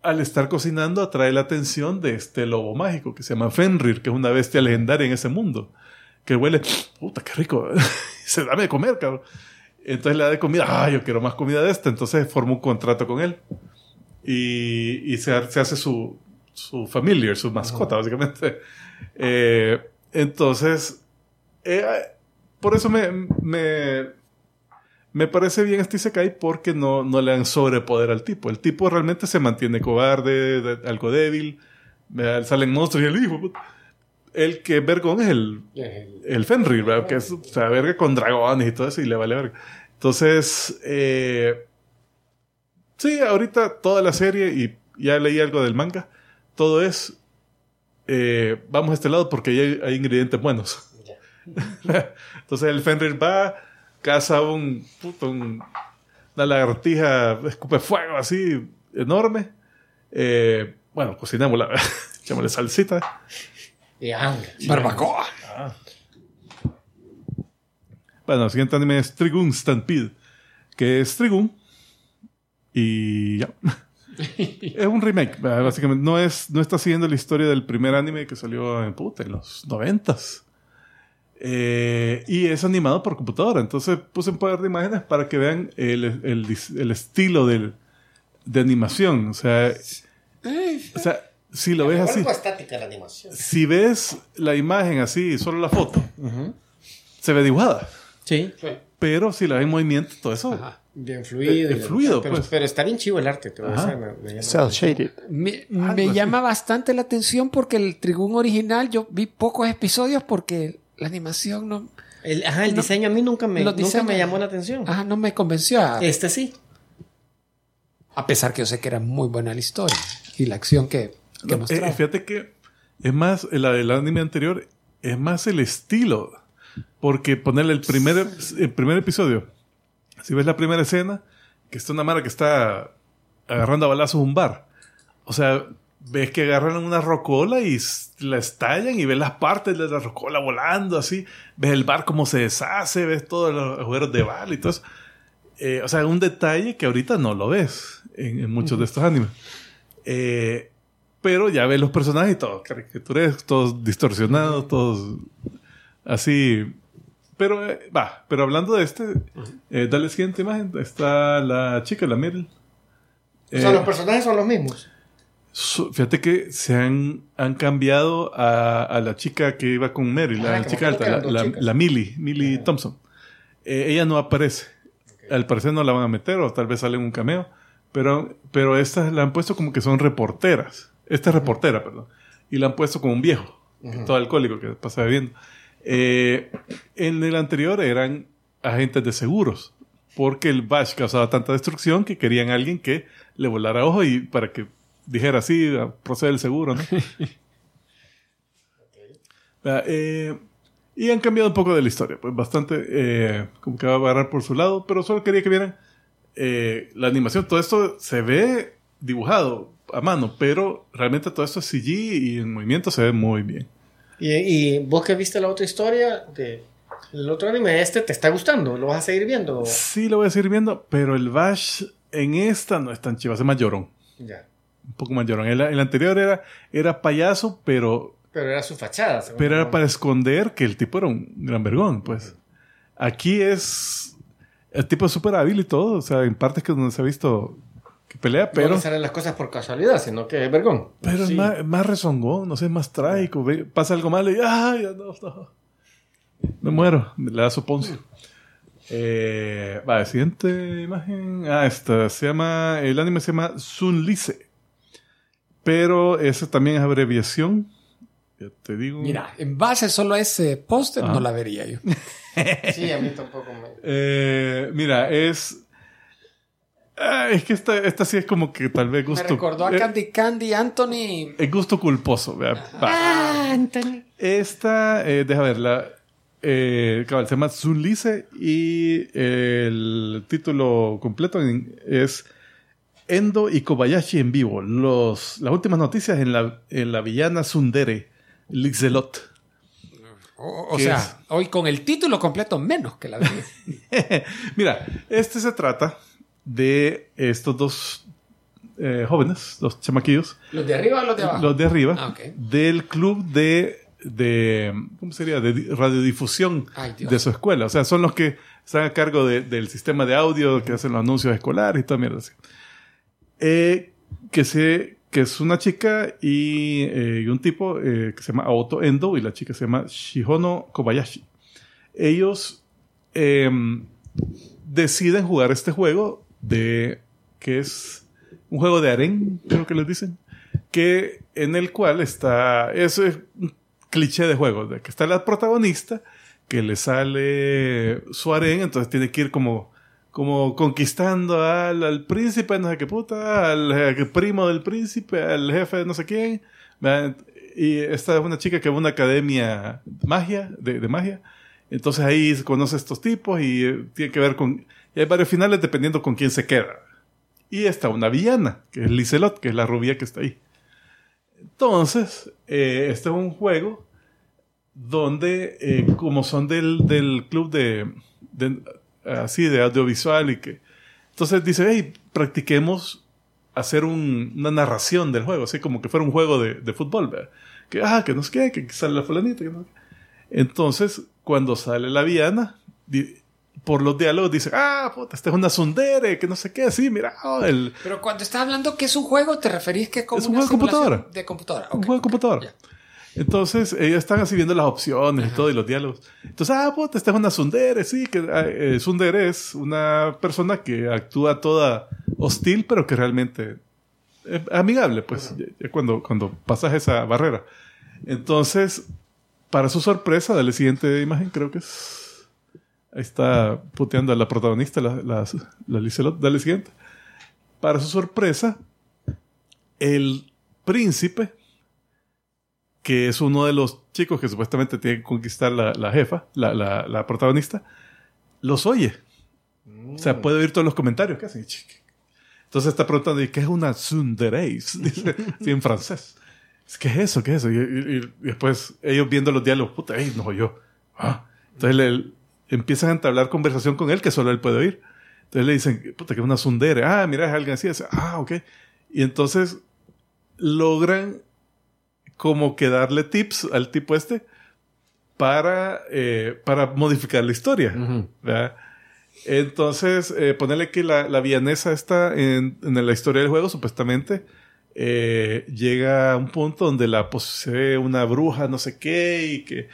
al estar cocinando atrae la atención de este lobo mágico que se llama Fenrir, que es una bestia legendaria en ese mundo, que huele, puta, qué rico, se dame de comer, cabrón. Entonces le da de comida, ah, yo quiero más comida de esta, entonces forma un contrato con él y, y se, se hace su, su familiar, su mascota, básicamente. Eh, entonces, eh, por eso me, me, me parece bien este Isekai porque no, no le dan sobrepoder al tipo. El tipo realmente se mantiene cobarde, de- algo débil. Salen monstruos y el hijo. El que es vergón es el, el Fenrir, ¿verdad? que es, o sea, verga con dragones y todo eso y le vale verga. Entonces, eh, sí, ahorita toda la serie y ya leí algo del manga, todo es, eh, vamos a este lado porque ahí hay, hay ingredientes buenos. Entonces el Fenrir va, caza un, puto, un- una lagartija, escupe fuego así, enorme. Eh, bueno, cocinémosla, echémosle salsita. Y hambre. Barbacoa. Bueno, el siguiente anime es Trigun Stampede, que es Trigun. Y ya. es un remake, básicamente. No, es, no está siguiendo la historia del primer anime que salió en, puta, en los noventas. Eh, y es animado por computadora. Entonces puse un par de imágenes para que vean el, el el estilo del, de animación. O sea, o sea, si lo ves así, Algo estática la animación. si ves la imagen así, solo la foto, se ve dibujada. Sí. Pero si la ves en movimiento, todo eso. Ajá. Bien fluido. Eh, y- fluido, pero, pues. pero está bien chivo el arte. Te voy a Ajá. decir, me- me llama- Cell shaded. Me, me llama bastante la atención porque el Trigún original yo vi pocos episodios porque la animación no, El, ajá, el No, diseño a mí nunca me, nunca diseños- me llamó la atención. ajá, no me convenció. A, Este sí. a pesar que yo sé que era muy buena la historia y la acción que, que No, mostraba. eh, fíjate que es más, la del anime anterior, es más el estilo. Porque ponerle el primer, el primer episodio, si ves la primera escena, que está una mara que está agarrando a balazos un bar. O sea, ves que agarran una rocola y la estallan y ves las partes de la rocola volando así. Ves el bar como se deshace, ves todos los agujeros de bala y todo eso. Eh, o sea, un detalle que ahorita no lo ves en, en muchos de estos animes. Eh, pero ya ves los personajes y todos caricaturescos, todos distorsionados, todos así. Pero eh, va, pero hablando de este, eh, dale siguiente imagen. Está la chica, la Meryl. o sea, Eh, los personajes son los mismos. su- fíjate que se han, han cambiado a, a la chica que iba con Meryl, Ah, la chica alta, la, la, la Millie, Millie Thompson. Eh, ella no aparece. Al parecer no la van a meter o tal vez sale en un cameo. Pero, pero estas la han puesto como que son reporteras. Esta es reportera, perdón. Y la han puesto como un viejo, que todo alcohólico que pasa bebiendo. Eh, en el anterior eran agentes de seguros. Porque el Bash causaba tanta destrucción que querían a alguien que le volara ojo y para que dijera así, ah, procede el seguro, ¿no? Ah, eh, y han cambiado un poco de la historia, pues bastante, eh, como que va a agarrar por su lado, pero solo quería que vieran eh, la animación. Todo esto se ve dibujado a mano, pero realmente todo esto es CG y en movimiento se ve muy bien. Y, y vos que viste la otra historia de el otro anime, este te está gustando, lo vas a seguir viendo. Sí, lo voy a seguir viendo, pero el Bash en esta no es tan chivo, es más llorón. Ya. Un poco más llorón. El, el anterior era, era payaso, pero Pero era su fachada. Pero era para esconder que el tipo era un gran vergón, pues. Aquí es... El tipo es súper hábil y todo. O sea, en partes que donde se ha visto que pelea, No pero... le salen las cosas por casualidad, sino que es vergón. Pero Sí. es más, más rezongón, no sé, más trágico. Ve- Pasa algo malo y... ¡Ay, no, no! Me muero. Le da su poncio. Eh, va, siguiente imagen. Ah, esta se llama. El anime se llama Sunlise. Pero esa también es abreviación. Ya te digo. Mira, en base solo a ese póster Ah. no la vería yo. Sí, a mí tampoco me... Eh, mira, es. Ah, es que esta, esta sí es como que tal vez Me gusto. recordó a eh, Candy Candy Anthony. es gusto culposo. vea. Ah, Anthony. Esta, eh, deja ver, la, eh, cabal, se llama Sunlise y el título completo es Endo y Kobayashi en vivo. Los, las últimas noticias en la, en la villana Sundere, Lixelot. O, o ¿Qué sea, es? hoy con el título completo menos que la vería. Mira, este se trata de estos dos eh, jóvenes, dos chamaquillos, ¿Los de arriba o los de abajo? los de arriba, Ah, ok. del club de, de, ¿cómo sería? De di- radiodifusión Ay, de su escuela. O sea, son los que están a cargo de- del sistema de audio, que hacen los anuncios escolares y toda mierda así. Eh, que, se, que es una chica y, eh, y un tipo eh, que se llama Aoto Endo y la chica se llama Shihono Kobayashi. Ellos em, deciden jugar este juego de que es un juego de harén, creo que les dicen, que en el cual está, eso es cliché de juego, de que está la protagonista, que le sale su harén, entonces tiene que ir como, como conquistando al, al príncipe, no sé qué puta, al, primo del príncipe, al jefe de no sé quién. Y esta es una chica que va a una academia de magia, de, magia. Entonces ahí conoce a estos tipos y eh, tiene que ver con... Hay varios finales dependiendo con quién se queda. Y está una villana, que es Liselot, que es la rubia que está ahí. Entonces, eh, este es un juego donde, eh, como son del, del club de, de- así, de audiovisual y que... Entonces dice, hey, practiquemos hacer un- una narración del juego, así como que fuera un juego de, fútbol, ¿verdad? Que, ah, que no sé qué, que sale la fulanita. Entonces, cuando sale la villana, por los diálogos dice, ah, puta, esta es una sundere, que no sé qué, sí, mira, oh, el, Pero cuando estás hablando que es un juego, ¿te referís que es como Es un una juego de computadora. De computadora. un ok, juego de computadora. ya. Entonces, ellos están así viendo las opciones y todo, y los diálogos. Entonces, ah, puta, esta es una Sundere, sí, que ah, eh, Sundere es una persona que actúa toda hostil, pero que realmente es amigable, pues, ya- ya cuando, cuando pasas esa barrera. Entonces, para su sorpresa, dale siguiente imagen, creo que es. Ahí está puteando a la protagonista, la, la, la Liselot, dale siguiente. Para su sorpresa, el príncipe que es uno de los chicos que supuestamente tiene que conquistar la, la jefa, la, la- la protagonista, los oye. O sea, puede oír todos los comentarios que hacen. Entonces está preguntando, ¿y qué es una sundereis? Dice, sí, en francés. ¿Qué es eso? ¿Qué es eso? Y, y- y después ellos viendo los diálogos, puta, ey, nos oyó. Ah. Entonces le, empiezan a entablar conversación con él que solo él puede oír. Entonces le dicen, puta, que es una sundere. Ah, mira, es alguien así. Dice, ah, ok. Y entonces logran como que darle tips al tipo este para, eh, para modificar la historia. ¿verdad? Entonces, eh, ponerle que la, la villanesa está en, en la historia del juego, supuestamente, eh, llega a un punto donde la posee una bruja, no sé qué, y que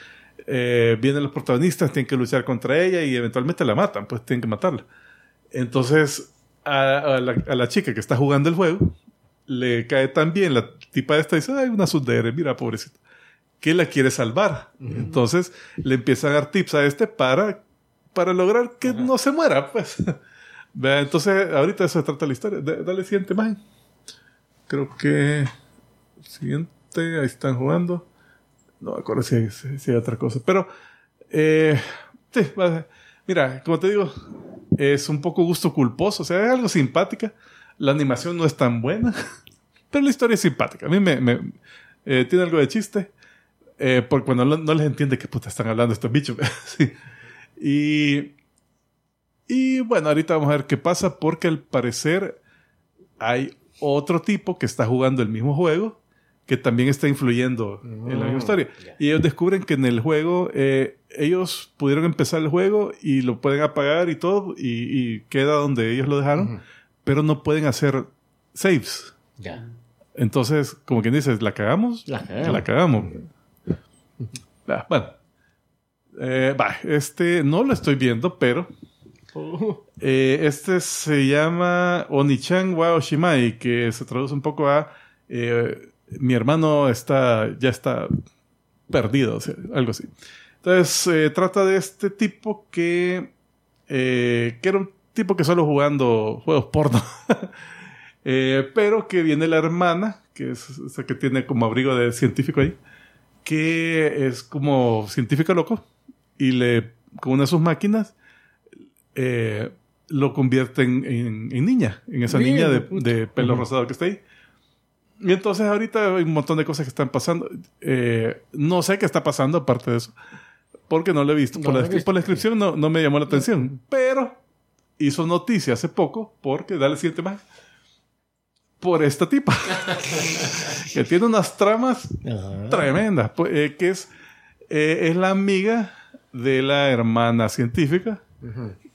eh, vienen los protagonistas, tienen que luchar contra ella y eventualmente la matan, pues tienen que matarla. Entonces, a, a la, a la chica que está jugando el juego, le cae tan bien la tipa esta dice, ay, una sundere, mira, pobrecita, que la quiere salvar. Entonces, le empieza a dar tips a este para, para lograr que no se muera, pues. Entonces, ahorita eso se trata la historia. Dale siguiente imagen. Creo que... Siguiente, ahí están jugando. No me acuerdo si hay, otra cosa. Pero, eh, sí, mira, como te digo, es un poco gusto culposo. O sea, es algo simpática. La animación no es tan buena, pero la historia es simpática. A mí me, me- eh, tiene algo de chiste. Eh, porque cuando no, no les entiende qué puta están hablando estos bichos. Sí. Y, y bueno, ahorita vamos a ver qué pasa porque al parecer hay otro tipo que está jugando el mismo juego que también está influyendo en la misma historia. Y ellos descubren que en el juego eh, ellos pudieron empezar el juego y lo pueden apagar y todo y, y queda donde ellos lo dejaron, pero no pueden hacer saves. Ya. Entonces, como quien dice, ¿la cagamos? La cagamos. La cagamos. Ah, bueno. Eh, va, este no lo estoy viendo, pero Eh, este se llama Onichan wa Oshimai, que se traduce un poco a eh, mi hermano está ya está perdido, o sea, algo así. Entonces, eh, trata de este tipo que, eh, que era un tipo que solo jugando juegos porno. Eh, pero que viene la hermana, que es esa que tiene como abrigo de científico ahí, que es como científico loco, y le, con una de sus máquinas, eh, lo convierte en, en- en niña, en esa Bien, niña de pelo rosado que está ahí. Y entonces ahorita hay un montón de cosas que están pasando. Eh, no sé qué está pasando aparte de eso. Porque no lo he visto. No por, la, visto. por la descripción no, no me llamó la atención. Pero hizo noticia hace poco porque, dale siguiente más, por esta tipa. que tiene unas tramas Ajá. tremendas. pues, eh, que es, eh, es la amiga de la hermana científica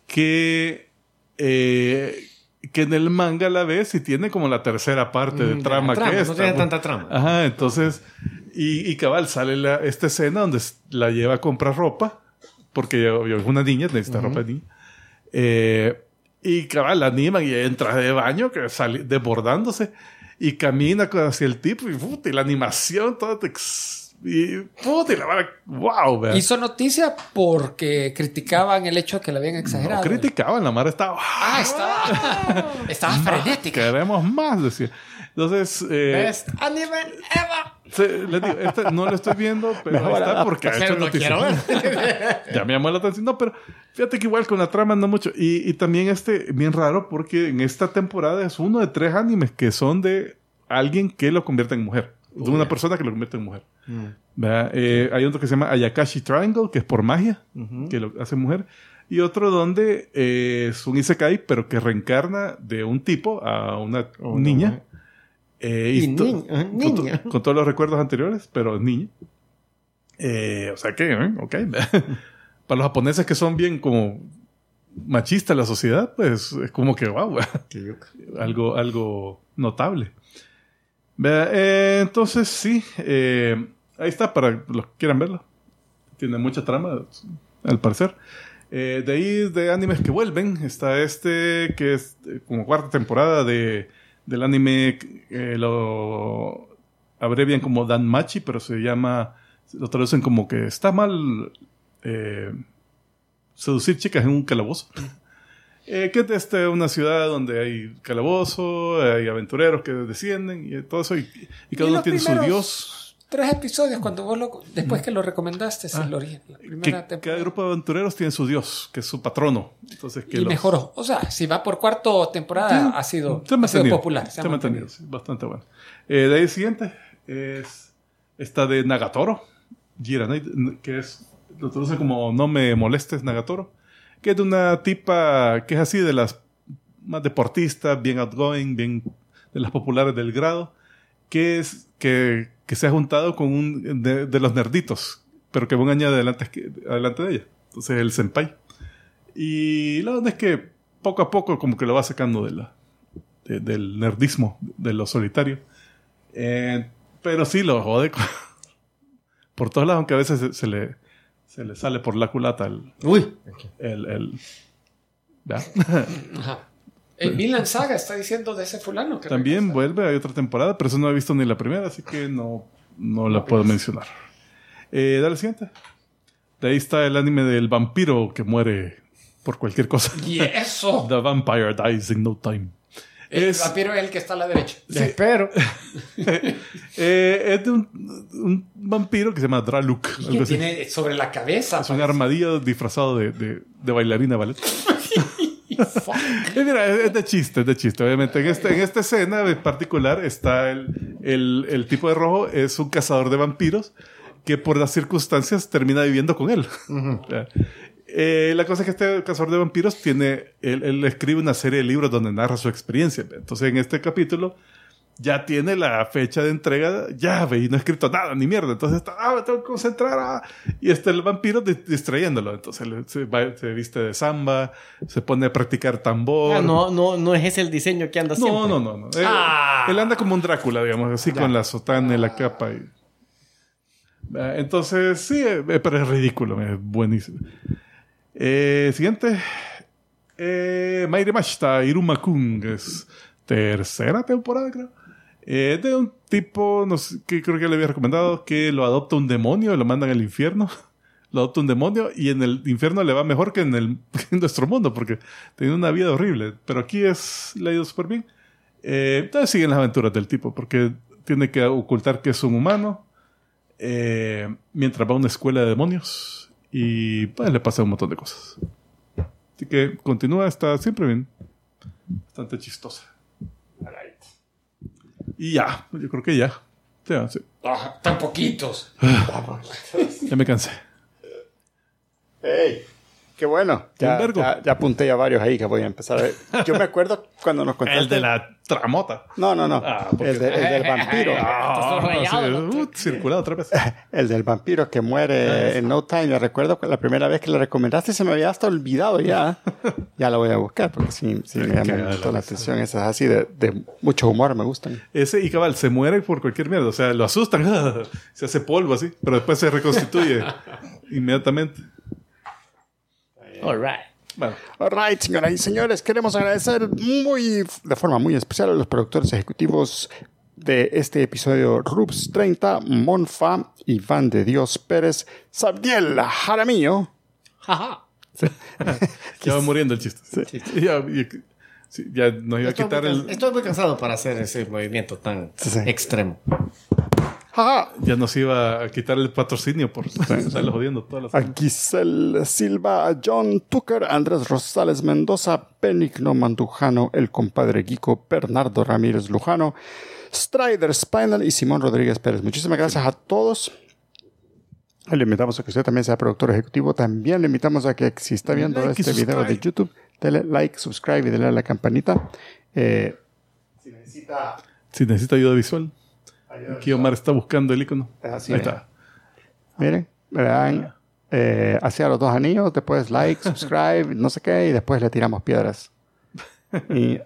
que, eh, que en el manga la ves y tiene como la tercera parte de Mm, trama, trama, que no esta, tiene tanta trama. Ajá, entonces, y, y cabal, sale la- esta escena donde la lleva a comprar ropa, porque es una niña, necesita ropa de niña. Eh, y cabal, la animan y entra de baño, que sale desbordándose, y camina hacia el tipo, y, puta, y la animación, toda te y puta, la vara, wow, vea. Hizo noticia porque criticaban el hecho de que la habían No exagerado. criticaban, la Mara estaba, Ah, estaba, estaba frenética. queremos más, decía. Entonces, eh, Best anime ever. les digo, este no lo estoy viendo, pero ahí Mejor está porque ha hecho noticia. ya me llamó la atención. No, pero fíjate que igual con la trama no mucho. Y, y también este, bien raro, porque en esta temporada es uno de tres animes que son de alguien que lo convierte en mujer. De una persona que lo convierte en mujer. ¿Verdad? Eh, hay otro que se llama Ayakashi Triangle, que es por magia, que lo hace mujer. Y otro donde eh, es un Isekai, pero que reencarna de un tipo a una Una niña. mujer. Eh, Y to- niña, ajá, con, to- con todos los recuerdos anteriores, pero niña. Eh, o sea que, ¿eh? ok. Para los japoneses que son bien como machistas la sociedad, pues es como que, wow, algo, algo notable. Eh, entonces, sí, eh, ahí está para los que quieran verlo. Tiene mucha trama, al parecer. Eh, de ahí, de animes que vuelven, está este que es eh, como cuarta temporada de, del anime, eh, lo abrevian como Danmachi, pero se llama, lo traducen como que está mal seducir chicas en un calabozo. Eh, que es este, una ciudad donde hay calabozo, hay aventureros que descienden y todo eso, y, y cada Y uno tiene su dios. Tres episodios cuando vos lo, después que lo recomendaste, sí, Ah, lo origen, la Que primera cada temporada. grupo de aventureros tiene su dios, que es su patrono. Entonces, que y los- mejoró. O sea, si va por cuarto temporada, ha sido, Se ha sido popular. Se ha mantenido, sí, bastante bueno. Eh, de ahí el siguiente es esta de Nagatoro, Jiranai, que es, lo traduce como No me molestes, Nagatoro, que es de una tipa que es así de las más deportistas, bien outgoing, bien de las populares del grado, que es que, se ha juntado con un de, los nerditos, pero que va un año adelante, adelante de ella. Entonces el senpai. Y la verdad es que poco a poco como que lo va sacando de la, de- del nerdismo, de lo solitario. Eh, pero sí lo jode por todos lados, aunque a veces se le, se le sale por la culata el... Uy. el, el- ¿ya? Ajá. El Vinland Saga está diciendo de ese fulano. que También regresa. vuelve, hay otra temporada, pero eso no he visto ni la primera, así que no, no la puedo mencionar. Eh, dale siguiente. De ahí está el anime del vampiro que muere por cualquier cosa. Y eso. The Vampire Dies in No Time. El Es- vampiro es el que está a la derecha. Espero. Eh, es de un, un vampiro que se llama Draluk. Que así. tiene sobre la cabeza. Es un armadillo disfrazado de, de, de bailarina. Eh, mira, es de chiste, es de chiste. Obviamente, en, este, en esta escena en particular está el, el, el tipo de rojo, es un cazador de vampiros que por las circunstancias termina viviendo con él. Ya. Eh, la cosa es que este cazador de vampiros tiene, él, él escribe una serie de libros donde narra su experiencia. Entonces, en este capítulo ya tiene la fecha de entrega, ya ve, y no ha escrito nada, ni mierda. Entonces está, ah, me tengo que concentrar. ah. Y está el vampiro di- distrayéndolo. Entonces se, va- se viste de samba, se pone a practicar tambor. Ah, no, no, no es ese el diseño que anda siempre. No, no, no. no. Él, Ah. él anda como un Drácula, digamos, así con la sotana y la capa. y- Ah, Entonces, sí, eh, pero es ridículo, es buenísimo. Eh, siguiente. Eh, Maire Mashita, Iruma Kun, que es tercera temporada, creo. Eh, de un tipo, no sé, que creo que le había recomendado, que lo adopta un demonio y lo mandan al infierno. Lo adopta un demonio y en el infierno le va mejor que en, el, nuestro mundo, porque tiene una vida horrible. Pero aquí es, le bien. Eh, entonces siguen las aventuras del tipo, porque tiene que ocultar que es un humano, eh, mientras va a una escuela de demonios y pues le pasa un montón de cosas. Así que continúa, está siempre bien. Bastante chistosa. Y ya, yo creo que ya. Ya, sí. Ah, tan poquitos. Ya me cansé. ¡Ey! ¡Qué bueno! Ya, ya, ya apunté ya varios ahí que voy a empezar a ver. Yo me acuerdo cuando nos contaste... El de la tramota. No, no, no. Ah, porque- el, de- el del vampiro. Todo rayado, sí, ¿no? uh, circulado otra vez. El del vampiro que muere en No Time. Yo recuerdo que la primera vez que le recomendaste se me había hasta olvidado ya. Ya lo voy a buscar porque sí, sí me llama la la atención. Esas así de, de mucho humor me gustan. Ese y cabal se muere por cualquier mierda. O sea, lo asustan. se hace polvo así. Pero después se reconstituye inmediatamente. All right. Bueno, Alright, señoras y señores, queremos agradecer muy, de forma muy especial a los productores ejecutivos de este episodio Rups 30, Monfa, Iván de Dios Pérez, Sabdiel Jaramillo, Jaja. ya va muriendo el chiste. Ya, y- sí, ya nos iba a Estoy, quitar muy, el. estoy muy cansado para hacer ese movimiento tan Sí, sí. extremo. Ya nos iba a quitar el patrocinio por estarlo jodiendo todas las a Giselle Silva, a John Tucker, Andrés Rosales Mendoza, Benigno Mandujano, el compadre Guico, Bernardo Ramírez Lujano, Strider Spinal y Simón Rodríguez Pérez. Muchísimas gracias a todos. Le invitamos a que usted también sea productor ejecutivo. También le invitamos a que si está viendo Like este video de. YouTube, dele like, subscribe y dele a la campanita. Eh, si necesita Si necesita ayuda visual. Aquí Omar está buscando el icono. Así Ahí es. está. Miren, le dan eh, hacia los dos anillos, después like, subscribe, no sé qué, y después le tiramos piedras. Y,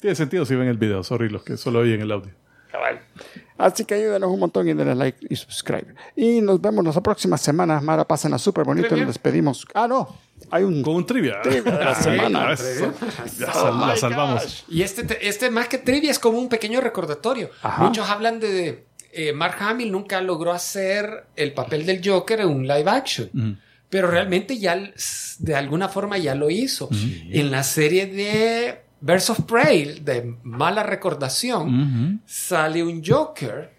Tiene sentido si ven el video. Sorry, los que solo oyen el audio. Así que ayúdenos un montón y denle like y subscribe. Y nos vemos las próximas semanas. Mara, pásenla súper bonito y nos despedimos. Ah, no, hay un... Con un trivia. Trivia de la semana. Ah, eso. Ya sal- la salvamos. Y este, este más que trivia es como un pequeño recordatorio. Ajá. Muchos hablan de... eh, Mark Hamill nunca logró hacer el papel del Joker en un live action. Pero realmente ya de alguna forma ya lo hizo. En la serie de Birds of Prey, de mala recordación, Ujú. sale un Joker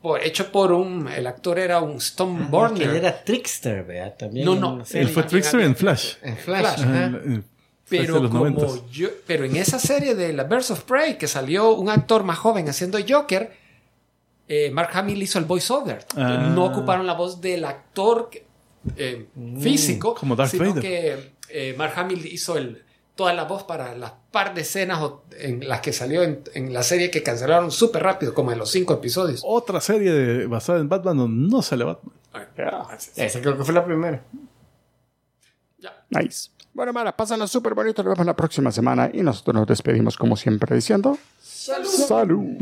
por- hecho por un... El actor era un Stone Porque él Burner. era Trickster, ¿verdad? También. No, no. Él fue Trickster en Flash. En Flash. Pero, como 90s. yo, pero en esa serie de la Birds of Prey, que salió un actor más joven haciendo Joker, eh, Mark Hamill hizo el voiceover. Ah. No ocuparon la voz del actor eh, físico, como Darth sino Vader. que eh, Mark Hamill hizo el, toda la voz para las par de escenas o- en las que salió en, en la serie que cancelaron súper rápido, como en los cinco episodios. Otra serie de- basada en Batman donde no sale Batman. Esa creo que fue la primera. Nice. Bueno, Mara, pásenla súper bonito. Nos vemos la próxima semana y nosotros nos despedimos como siempre diciendo... ¡Salud! ¡Salud!